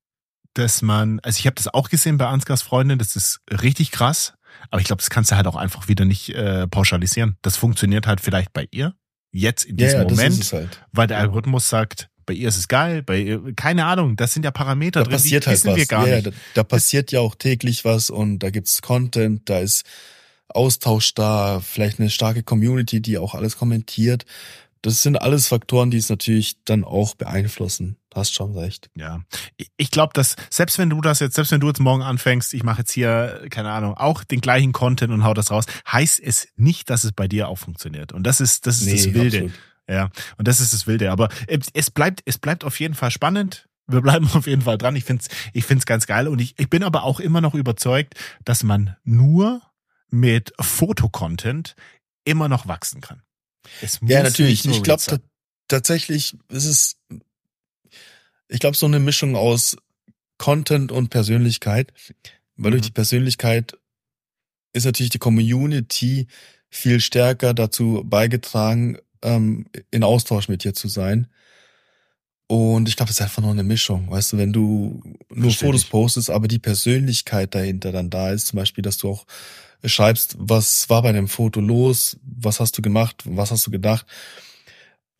dass man, also ich habe das auch gesehen bei Ansgars Freundin, das ist richtig krass, aber ich glaube, das kannst du halt auch einfach wieder nicht äh, pauschalisieren. Das funktioniert halt vielleicht bei ihr, jetzt in diesem ja, ja, Moment, halt. weil der Algorithmus sagt, bei ihr ist es geil, bei ihr, keine Ahnung, das sind ja Parameter da drin, passiert die halt wissen was. wir gar ja, nicht. Da, da passiert ja auch täglich was und da gibt's Content, da ist Austausch da, vielleicht eine starke Community, die auch alles kommentiert. Das sind alles Faktoren, die es natürlich dann auch beeinflussen. Hast schon recht. Ja, ich glaube, dass selbst wenn du das jetzt, selbst wenn du jetzt morgen anfängst, ich mache jetzt hier keine Ahnung, auch den gleichen Content und hau das raus, heißt es nicht, dass es bei dir auch funktioniert. Und das ist das ist nee, das Wilde. Absolut. Ja, und das ist das Wilde. Aber es bleibt es bleibt auf jeden Fall spannend. Wir bleiben auf jeden Fall dran. Ich find's ich find's ganz geil und ich ich bin aber auch immer noch überzeugt, dass man nur mit Fotocontent immer noch wachsen kann. ja, natürlich. Ich glaube tatsächlich ist es, ich glaube, so eine Mischung aus Content und Persönlichkeit. Weil durch mhm. die Persönlichkeit ist natürlich die Community viel stärker dazu beigetragen, ähm, in Austausch mit dir zu sein. Und ich glaube, es ist einfach nur eine Mischung. Weißt du, wenn du nur Fotos postest, aber die Persönlichkeit dahinter dann da ist, zum Beispiel, dass du auch schreibst, was war bei dem Foto los, was hast du gemacht, was hast du gedacht.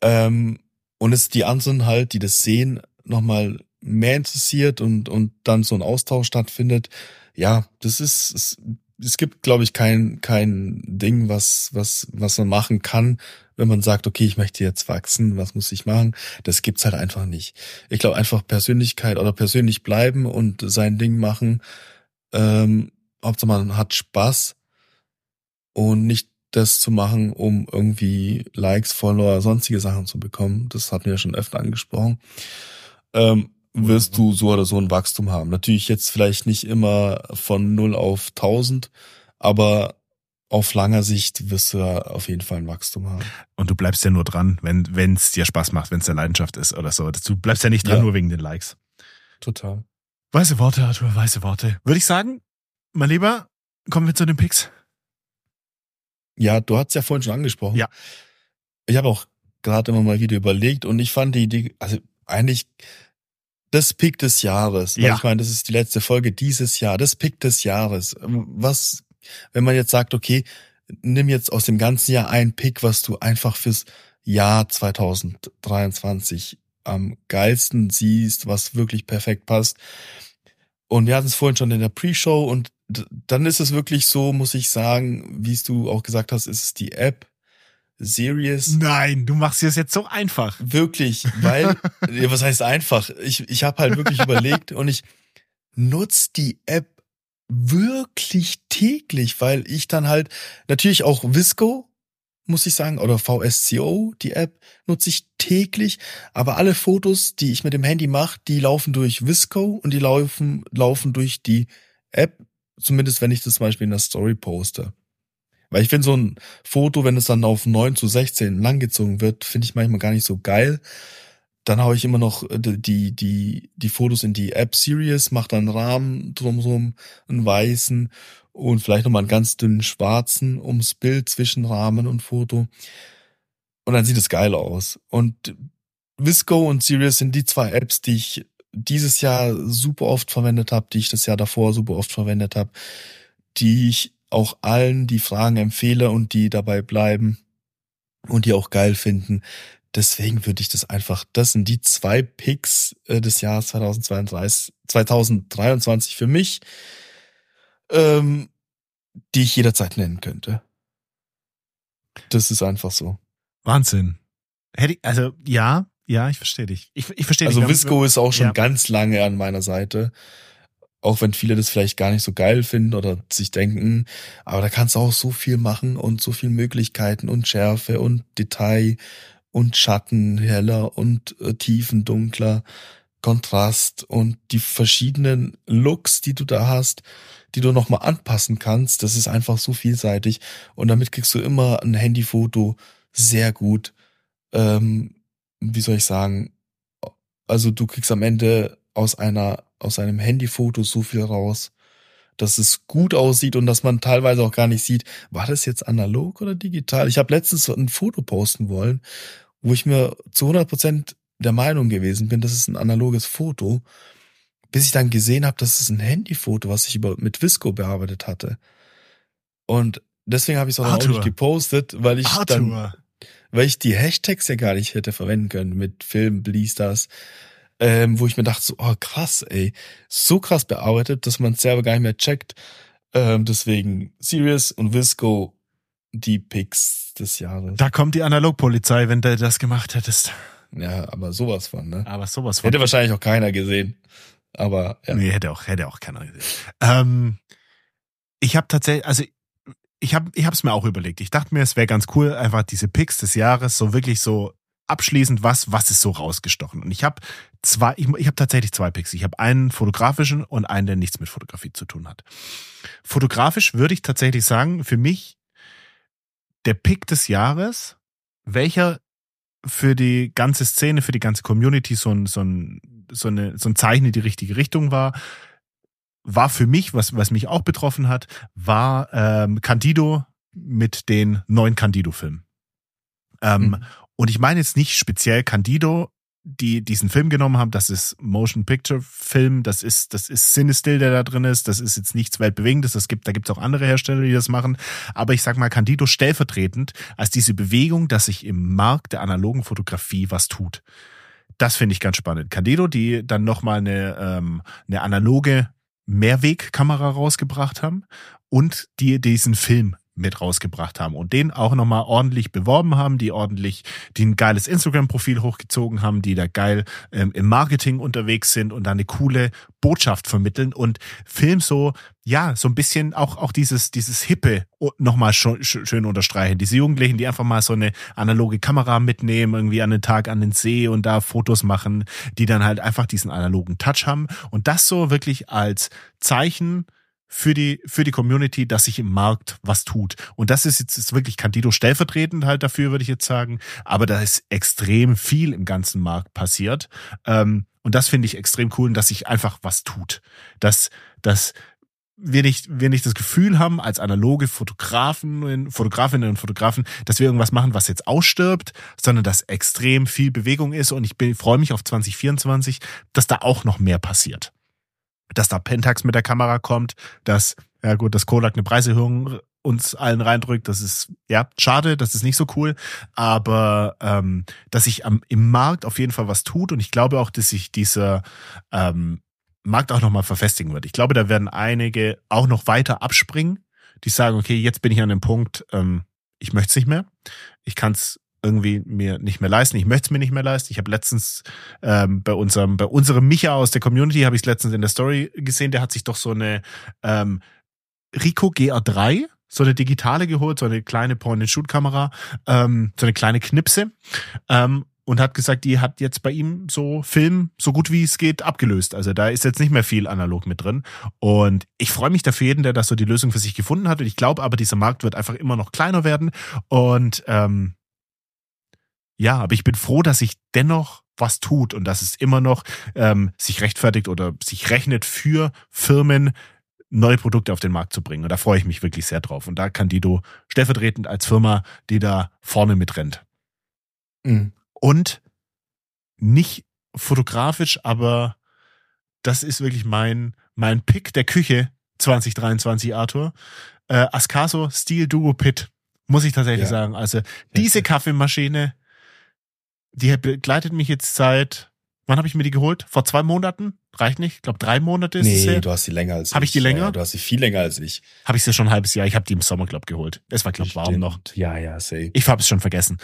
Ähm, und es die anderen halt, die das sehen, nochmal mehr interessiert und, und dann so ein Austausch stattfindet. Ja, das ist, es, es gibt, glaube ich, kein, kein Ding, was, was, was man machen kann, wenn man sagt, okay, ich möchte jetzt wachsen, was muss ich machen? Das gibt's halt einfach nicht. Ich glaube einfach Persönlichkeit oder persönlich bleiben und sein Ding machen. Ähm, Hauptsache man hat Spaß und nicht das zu machen, um irgendwie Likes, Follower, sonstige Sachen zu bekommen. Das hatten wir ja schon öfter angesprochen. Ähm, wirst du so oder so ein Wachstum haben. Natürlich jetzt vielleicht nicht immer von 0 auf 1000, aber auf langer Sicht wirst du ja auf jeden Fall ein Wachstum haben. Und du bleibst ja nur dran, wenn es dir Spaß macht, wenn es der Leidenschaft ist oder so. Du bleibst ja nicht dran, ja. nur wegen den Likes. Total. Weiße Worte, Arthur, weiße Worte. Würde ich sagen, mein Lieber, kommen wir zu den Picks. Ja, du hast ja vorhin schon angesprochen. Ja. Ich habe auch gerade immer mal wieder überlegt und ich fand die Idee, also eigentlich das Pick des Jahres. Ja. Ich meine, das ist die letzte Folge dieses Jahr. Das Pick des Jahres. Was, wenn man jetzt sagt, okay, nimm jetzt aus dem ganzen Jahr ein Pick, was du einfach fürs Jahr 2023 am geilsten siehst, was wirklich perfekt passt. Und wir hatten es vorhin schon in der Pre-Show und dann ist es wirklich so, muss ich sagen, wie es du auch gesagt hast, ist es die App Serious. Nein, du machst es jetzt so einfach. Wirklich, weil, was heißt einfach? Ich, ich habe halt wirklich überlegt und ich nutze die App wirklich täglich, weil ich dann halt natürlich auch Visco, muss ich sagen, oder VSCO, die App, nutze ich täglich. Aber alle Fotos, die ich mit dem Handy mache, die laufen durch Visco und die laufen, laufen durch die App, zumindest wenn ich das zum Beispiel in der Story poste. Weil ich finde so ein Foto, wenn es dann auf 9 zu 16 langgezogen wird, finde ich manchmal gar nicht so geil. Dann haue ich immer noch äh, die, die, die Fotos in die App Series, mache dann Rahmen drumherum, einen weißen und vielleicht nochmal einen ganz dünnen schwarzen ums Bild zwischen Rahmen und Foto. Und dann sieht es geil aus. Und Visco und Sirius sind die zwei Apps, die ich dieses Jahr super oft verwendet habe, die ich das Jahr davor super oft verwendet habe, die ich auch allen, die Fragen empfehle und die dabei bleiben und die auch geil finden. Deswegen würde ich das einfach, das sind die zwei Picks äh, des Jahres 2022, 2023 für mich, ähm, die ich jederzeit nennen könnte. Das ist einfach so. Wahnsinn. Hätte ich, also ja, ja, ich verstehe dich. Ich, ich verstehe Also Visco ist auch schon ja. ganz lange an meiner Seite. Auch wenn viele das vielleicht gar nicht so geil finden oder sich denken, aber da kannst du auch so viel machen und so viel Möglichkeiten und Schärfe und Detail und Schatten heller und äh, Tiefen dunkler, Kontrast und die verschiedenen Looks, die du da hast, die du nochmal anpassen kannst, das ist einfach so vielseitig. Und damit kriegst du immer ein Handyfoto. Sehr gut, ähm, wie soll ich sagen, also du kriegst am Ende aus einer aus einem Handyfoto so viel raus, dass es gut aussieht und dass man teilweise auch gar nicht sieht, war das jetzt analog oder digital? Ich habe letztens ein Foto posten wollen, wo ich mir zu 100 Prozent der Meinung gewesen bin, das ist ein analoges Foto, bis ich dann gesehen habe, das ist ein Handyfoto, was ich über, mit Visco bearbeitet hatte. Und deswegen habe ich es auch, auch nicht gepostet, weil ich Arthur. dann, weil ich die Hashtags ja gar nicht hätte verwenden können mit Film, Blies das ähm, wo ich mir dachte, so, oh krass, ey, so krass bearbeitet, dass man es selber gar nicht mehr checkt. Ähm, deswegen Sirius und Visco die Picks des Jahres. Da kommt die Analogpolizei, wenn du das gemacht hättest. Ja, aber sowas von, ne? Aber sowas von. Hätte wahrscheinlich auch keiner gesehen. Aber ja. Nee, hätte auch, hätte auch keiner gesehen. Ähm, ich habe tatsächlich, also ich habe ich hab's mir auch überlegt. Ich dachte mir, es wäre ganz cool, einfach diese Picks des Jahres so wirklich so abschließend was, was ist so rausgestochen? Und ich habe zwei, ich, ich habe tatsächlich zwei Picks. Ich habe einen fotografischen und einen, der nichts mit Fotografie zu tun hat. Fotografisch würde ich tatsächlich sagen, für mich der Pick des Jahres, welcher für die ganze Szene, für die ganze Community so ein, so ein, so eine, so ein Zeichen in die richtige Richtung war, war für mich, was, was mich auch betroffen hat, war ähm, Candido mit den neuen Candido-Filmen. Ähm, mhm. Und ich meine jetzt nicht speziell Candido, die diesen Film genommen haben, das ist Motion Picture Film, das ist das ist Cinestill, der da drin ist, das ist jetzt nichts weltbewegendes, das gibt da gibt's auch andere Hersteller, die das machen, aber ich sag mal Candido stellvertretend als diese Bewegung, dass sich im Markt der analogen Fotografie was tut. Das finde ich ganz spannend. Candido, die dann nochmal eine, ähm, eine analoge Mehrwegkamera rausgebracht haben und die diesen Film mit rausgebracht haben und den auch nochmal ordentlich beworben haben, die ordentlich, die ein geiles Instagram-Profil hochgezogen haben, die da geil ähm, im Marketing unterwegs sind und da eine coole Botschaft vermitteln und Film so, ja, so ein bisschen auch, auch dieses, dieses Hippe nochmal schön, schön unterstreichen. Diese Jugendlichen, die einfach mal so eine analoge Kamera mitnehmen, irgendwie an den Tag an den See und da Fotos machen, die dann halt einfach diesen analogen Touch haben und das so wirklich als Zeichen für die, für die Community, dass sich im Markt was tut. Und das ist jetzt ist wirklich Candido stellvertretend halt dafür, würde ich jetzt sagen. Aber da ist extrem viel im ganzen Markt passiert. Ähm, und das finde ich extrem cool, dass sich einfach was tut. Dass, dass wir nicht, wir nicht das Gefühl haben, als analoge Fotografen, Fotografinnen und Fotografen, dass wir irgendwas machen, was jetzt ausstirbt, sondern dass extrem viel Bewegung ist. Und ich freue mich auf 2024, dass da auch noch mehr passiert dass da Pentax mit der Kamera kommt, dass, ja gut, dass Kodak eine Preiserhöhung uns allen reindrückt. Das ist ja schade, das ist nicht so cool. Aber ähm, dass sich am, im Markt auf jeden Fall was tut und ich glaube auch, dass sich dieser ähm, Markt auch nochmal verfestigen wird. Ich glaube, da werden einige auch noch weiter abspringen, die sagen, okay, jetzt bin ich an dem Punkt, ähm, ich möchte es nicht mehr. Ich kann es irgendwie mir nicht mehr leisten. Ich möchte es mir nicht mehr leisten. Ich habe letztens ähm, bei unserem bei unserem Micha aus der Community habe ich letztens in der Story gesehen. Der hat sich doch so eine ähm, Rico GR3 so eine digitale geholt, so eine kleine Point-and-Shoot-Kamera, ähm, so eine kleine Knipse. Ähm, und hat gesagt, die hat jetzt bei ihm so Film so gut wie es geht abgelöst. Also da ist jetzt nicht mehr viel analog mit drin. Und ich freue mich dafür jeden, der das so die Lösung für sich gefunden hat. Und ich glaube aber, dieser Markt wird einfach immer noch kleiner werden. Und ähm, ja, aber ich bin froh, dass sich dennoch was tut und dass es immer noch ähm, sich rechtfertigt oder sich rechnet für Firmen, neue Produkte auf den Markt zu bringen. Und da freue ich mich wirklich sehr drauf. Und da kann Dido stellvertretend als Firma, die da vorne mitrennt. Mhm. Und nicht fotografisch, aber das ist wirklich mein, mein Pick der Küche 2023, Arthur. Äh, Ascaso Steel Duo Pit, muss ich tatsächlich ja. sagen. Also diese Kaffeemaschine, die begleitet mich jetzt seit, wann habe ich mir die geholt? Vor zwei Monaten? Reicht nicht? Ich glaube, drei Monate ist nee, es Nee, du hast sie länger als hab ich. Habe ich die länger? Ja, du hast sie viel länger als ich. Habe ich sie schon ein halbes Jahr. Ich habe die im Sommer, glaube geholt. Es war, glaube warm noch. Ja, ja, safe. Ich habe es schon vergessen.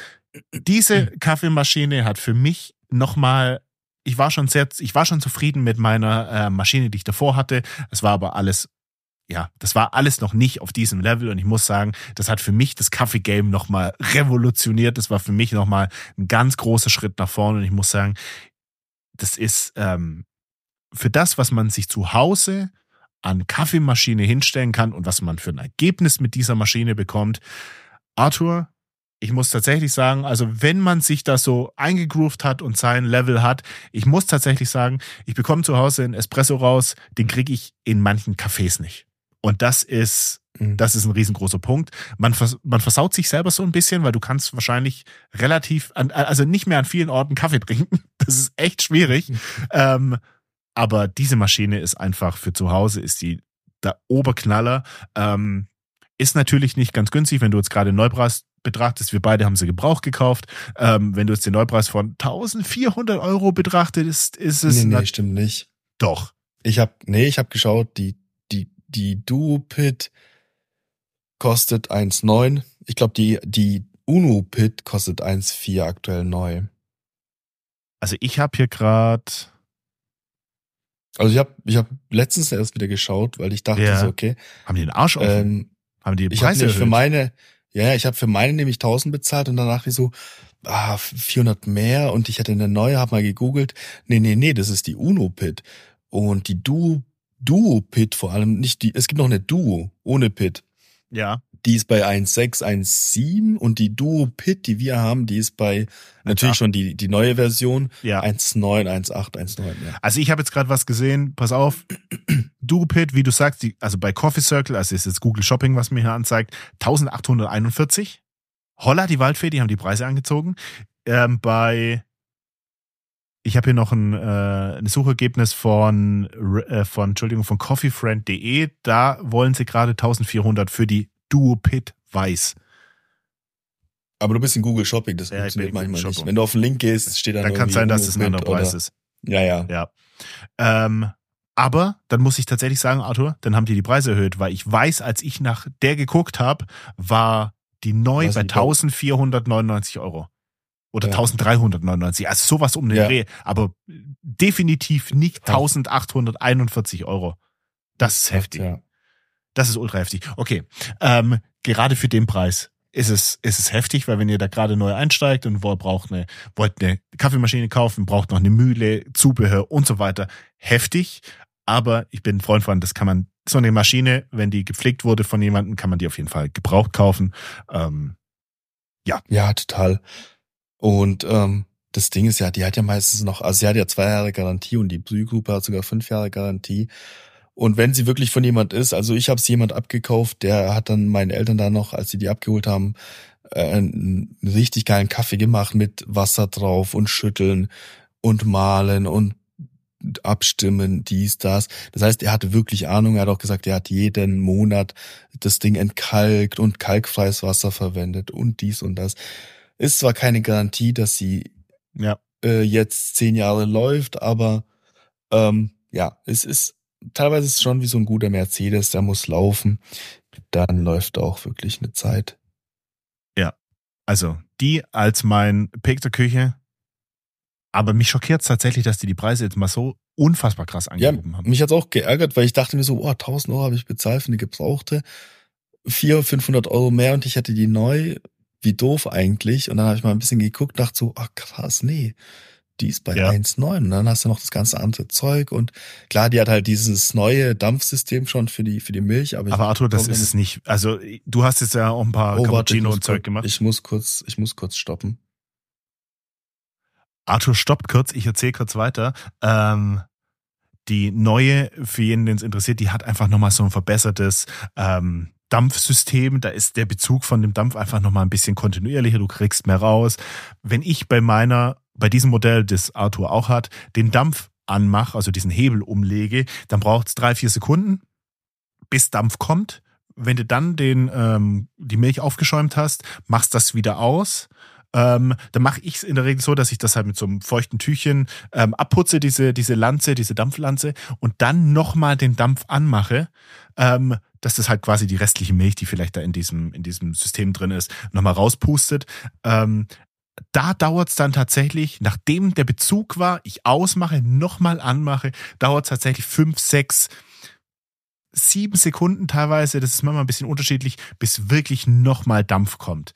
Diese Kaffeemaschine hat für mich nochmal ich war schon sehr, ich war schon zufrieden mit meiner äh, Maschine, die ich davor hatte. Es war aber alles ja, das war alles noch nicht auf diesem Level und ich muss sagen, das hat für mich das Kaffee-Game nochmal revolutioniert. Das war für mich nochmal ein ganz großer Schritt nach vorne und ich muss sagen, das ist ähm, für das, was man sich zu Hause an Kaffeemaschine hinstellen kann und was man für ein Ergebnis mit dieser Maschine bekommt. Arthur, ich muss tatsächlich sagen, also wenn man sich da so eingegroovt hat und sein Level hat, ich muss tatsächlich sagen, ich bekomme zu Hause einen Espresso raus, den kriege ich in manchen Cafés nicht. Und das ist, mhm. das ist ein riesengroßer Punkt. Man, vers man versaut sich selber so ein bisschen, weil du kannst wahrscheinlich relativ, an, also nicht mehr an vielen Orten Kaffee trinken. Das ist echt schwierig. Mhm. Ähm, aber diese Maschine ist einfach für zu Hause, ist die der Oberknaller. Ähm, ist natürlich nicht ganz günstig, wenn du jetzt gerade Neupreis betrachtest. Wir beide haben sie gebraucht gekauft. Ähm, wenn du jetzt den Neupreis von 1400 Euro betrachtest, ist es. Nee, nee, stimmt nicht. Doch. Ich habe, nee, ich habe geschaut, die die Duo-Pit kostet 1,9. Ich glaube, die, die Uno-Pit kostet 1,4 aktuell neu. Also ich habe hier gerade. Also ich habe ich hab letztens erst wieder geschaut, weil ich dachte ja. so, okay. Haben die den Arsch offen? Ähm, haben die den Preis ich hab für meine, ja, ich habe für meine nämlich 1000 bezahlt und danach wie so, ah, 400 mehr und ich hatte eine neue, habe mal gegoogelt. Nee, nee, nee, das ist die Uno-Pit. Und die Duo Duo-Pit vor allem, nicht die, es gibt noch eine Duo ohne Pit. Ja. die ist bei 1.6, 1.7 und die Duo Pit, die wir haben, die ist bei natürlich schon die, die neue Version. Ja. 1.9, 1.8, 1.9. Ja. Also ich habe jetzt gerade was gesehen, pass auf, Duo Pit, wie du sagst, die, also bei Coffee Circle, also ist jetzt Google Shopping, was mir hier anzeigt, 1841. Holla, die Waldfee, die haben die Preise angezogen. Ähm, bei ich habe hier noch ein, äh, ein Suchergebnis von, äh, von, Entschuldigung, von coffeefriend.de. Da wollen sie gerade 1400 für die Duo Pit Weiß. Aber du bist in Google Shopping, das ja, funktioniert manchmal nicht. Wenn du auf den Link gehst, steht da Dann kann es sein, dass es ein anderer Preis ist. Ja, ja. Ja. Ähm, aber dann muss ich tatsächlich sagen, Arthur, dann haben die die Preise erhöht, weil ich weiß, als ich nach der geguckt habe, war die neu bei 1499 Euro oder ja. 1399, also sowas um den ja. Dreh, aber definitiv nicht 1841 Euro. Das ist heftig. Ja. Das ist ultra heftig. Okay, ähm, gerade für den Preis ist es, ist es heftig, weil wenn ihr da gerade neu einsteigt und wollt, braucht eine, wollt eine Kaffeemaschine kaufen, braucht noch eine Mühle, Zubehör und so weiter, heftig. Aber ich bin ein Freund von, das kann man, so eine Maschine, wenn die gepflegt wurde von jemandem, kann man die auf jeden Fall gebraucht kaufen. Ähm, ja. Ja, total. Und ähm, das Ding ist ja, die hat ja meistens noch, also sie hat ja zwei Jahre Garantie und die Psygruppe hat sogar fünf Jahre Garantie. Und wenn sie wirklich von jemand ist, also ich habe es jemand abgekauft, der hat dann meinen Eltern da noch, als sie die abgeholt haben, äh, einen richtig geilen Kaffee gemacht mit Wasser drauf und schütteln und malen und abstimmen, dies, das. Das heißt, er hatte wirklich Ahnung. Er hat auch gesagt, er hat jeden Monat das Ding entkalkt und kalkfreies Wasser verwendet und dies und das. Ist zwar keine Garantie, dass sie ja. äh, jetzt zehn Jahre läuft, aber ähm, ja, es ist teilweise ist es schon wie so ein guter Mercedes, der muss laufen. Dann läuft auch wirklich eine Zeit. Ja, also die als mein Pick der Küche. Aber mich schockiert es tatsächlich, dass die die Preise jetzt mal so unfassbar krass angehoben ja, haben. Mich hat's auch geärgert, weil ich dachte mir so, oh, 1000 Euro habe ich bezahlt für eine gebrauchte. 400, 500 Euro mehr und ich hätte die neu wie doof eigentlich. Und dann habe ich mal ein bisschen geguckt, dachte so, ach krass, nee, die ist bei ja. 1,9. Und dann hast du noch das ganze andere Zeug. Und klar, die hat halt dieses neue Dampfsystem schon für die, für die Milch. Aber, aber Arthur, das ist es nicht. Also du hast jetzt ja auch ein paar oh, Cappuccino und Zeug gemacht. Ich muss kurz, ich muss kurz stoppen. Arthur stoppt kurz, ich erzähle kurz weiter. Ähm, die neue, für jeden, den es interessiert, die hat einfach nochmal so ein verbessertes ähm, Dampfsystem, da ist der Bezug von dem Dampf einfach nochmal ein bisschen kontinuierlicher, du kriegst mehr raus. Wenn ich bei meiner, bei diesem Modell, das Arthur auch hat, den Dampf anmache, also diesen Hebel umlege, dann braucht es drei, vier Sekunden, bis Dampf kommt. Wenn du dann den, ähm, die Milch aufgeschäumt hast, machst das wieder aus ähm, dann mache ich es in der Regel so, dass ich das halt mit so einem feuchten Tüchchen ähm, abputze, diese, diese Lanze, diese Dampflanze und dann nochmal den Dampf anmache, ähm, dass das halt quasi die restliche Milch, die vielleicht da in diesem, in diesem System drin ist, nochmal rauspustet. Ähm, da dauert es dann tatsächlich, nachdem der Bezug war, ich ausmache, nochmal anmache, dauert es tatsächlich fünf, sechs, sieben Sekunden teilweise, das ist manchmal ein bisschen unterschiedlich, bis wirklich nochmal Dampf kommt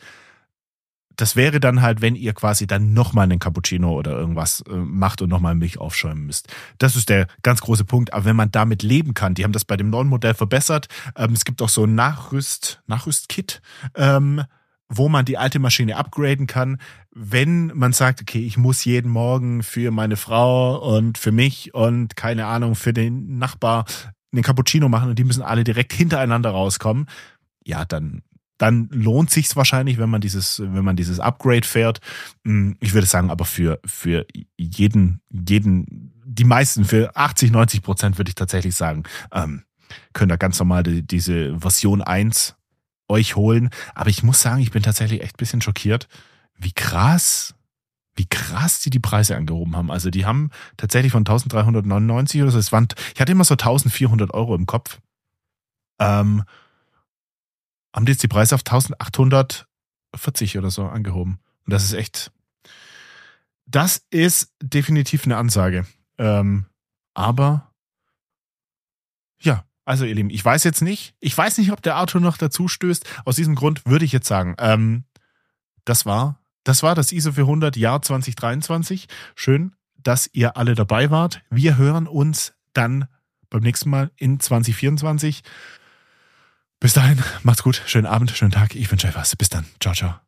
das wäre dann halt, wenn ihr quasi dann nochmal einen Cappuccino oder irgendwas äh, macht und nochmal Milch aufschäumen müsst. Das ist der ganz große Punkt. Aber wenn man damit leben kann, die haben das bei dem neuen Modell verbessert. Ähm, es gibt auch so ein Nachrüst, Nachrüstkit, ähm, wo man die alte Maschine upgraden kann, wenn man sagt, okay, ich muss jeden Morgen für meine Frau und für mich und keine Ahnung, für den Nachbar einen Cappuccino machen und die müssen alle direkt hintereinander rauskommen. Ja, dann dann lohnt sich's wahrscheinlich, wenn man dieses, wenn man dieses Upgrade fährt. Hm, ich würde sagen, aber für, für jeden, jeden, die meisten, für 80, 90 Prozent würde ich tatsächlich sagen, ähm, könnt ihr ganz normal die, diese Version 1 euch holen. Aber ich muss sagen, ich bin tatsächlich echt bisschen schockiert, wie krass, wie krass die die Preise angehoben haben. Also die haben tatsächlich von 1399 oder so, es waren, ich hatte immer so 1400 Euro im Kopf. Ähm, haben die jetzt die Preise auf 1840 oder so angehoben. Und das ist echt, das ist definitiv eine Ansage. Ähm, aber ja, also ihr Lieben, ich weiß jetzt nicht, ich weiß nicht, ob der Auto noch dazu stößt. Aus diesem Grund würde ich jetzt sagen, ähm, das war, das war das ISO 400 Jahr 2023. Schön, dass ihr alle dabei wart. Wir hören uns dann beim nächsten Mal in 2024. Bis dahin, macht's gut, schönen Abend, schönen Tag. Ich wünsche euch was. Bis dann. Ciao, ciao.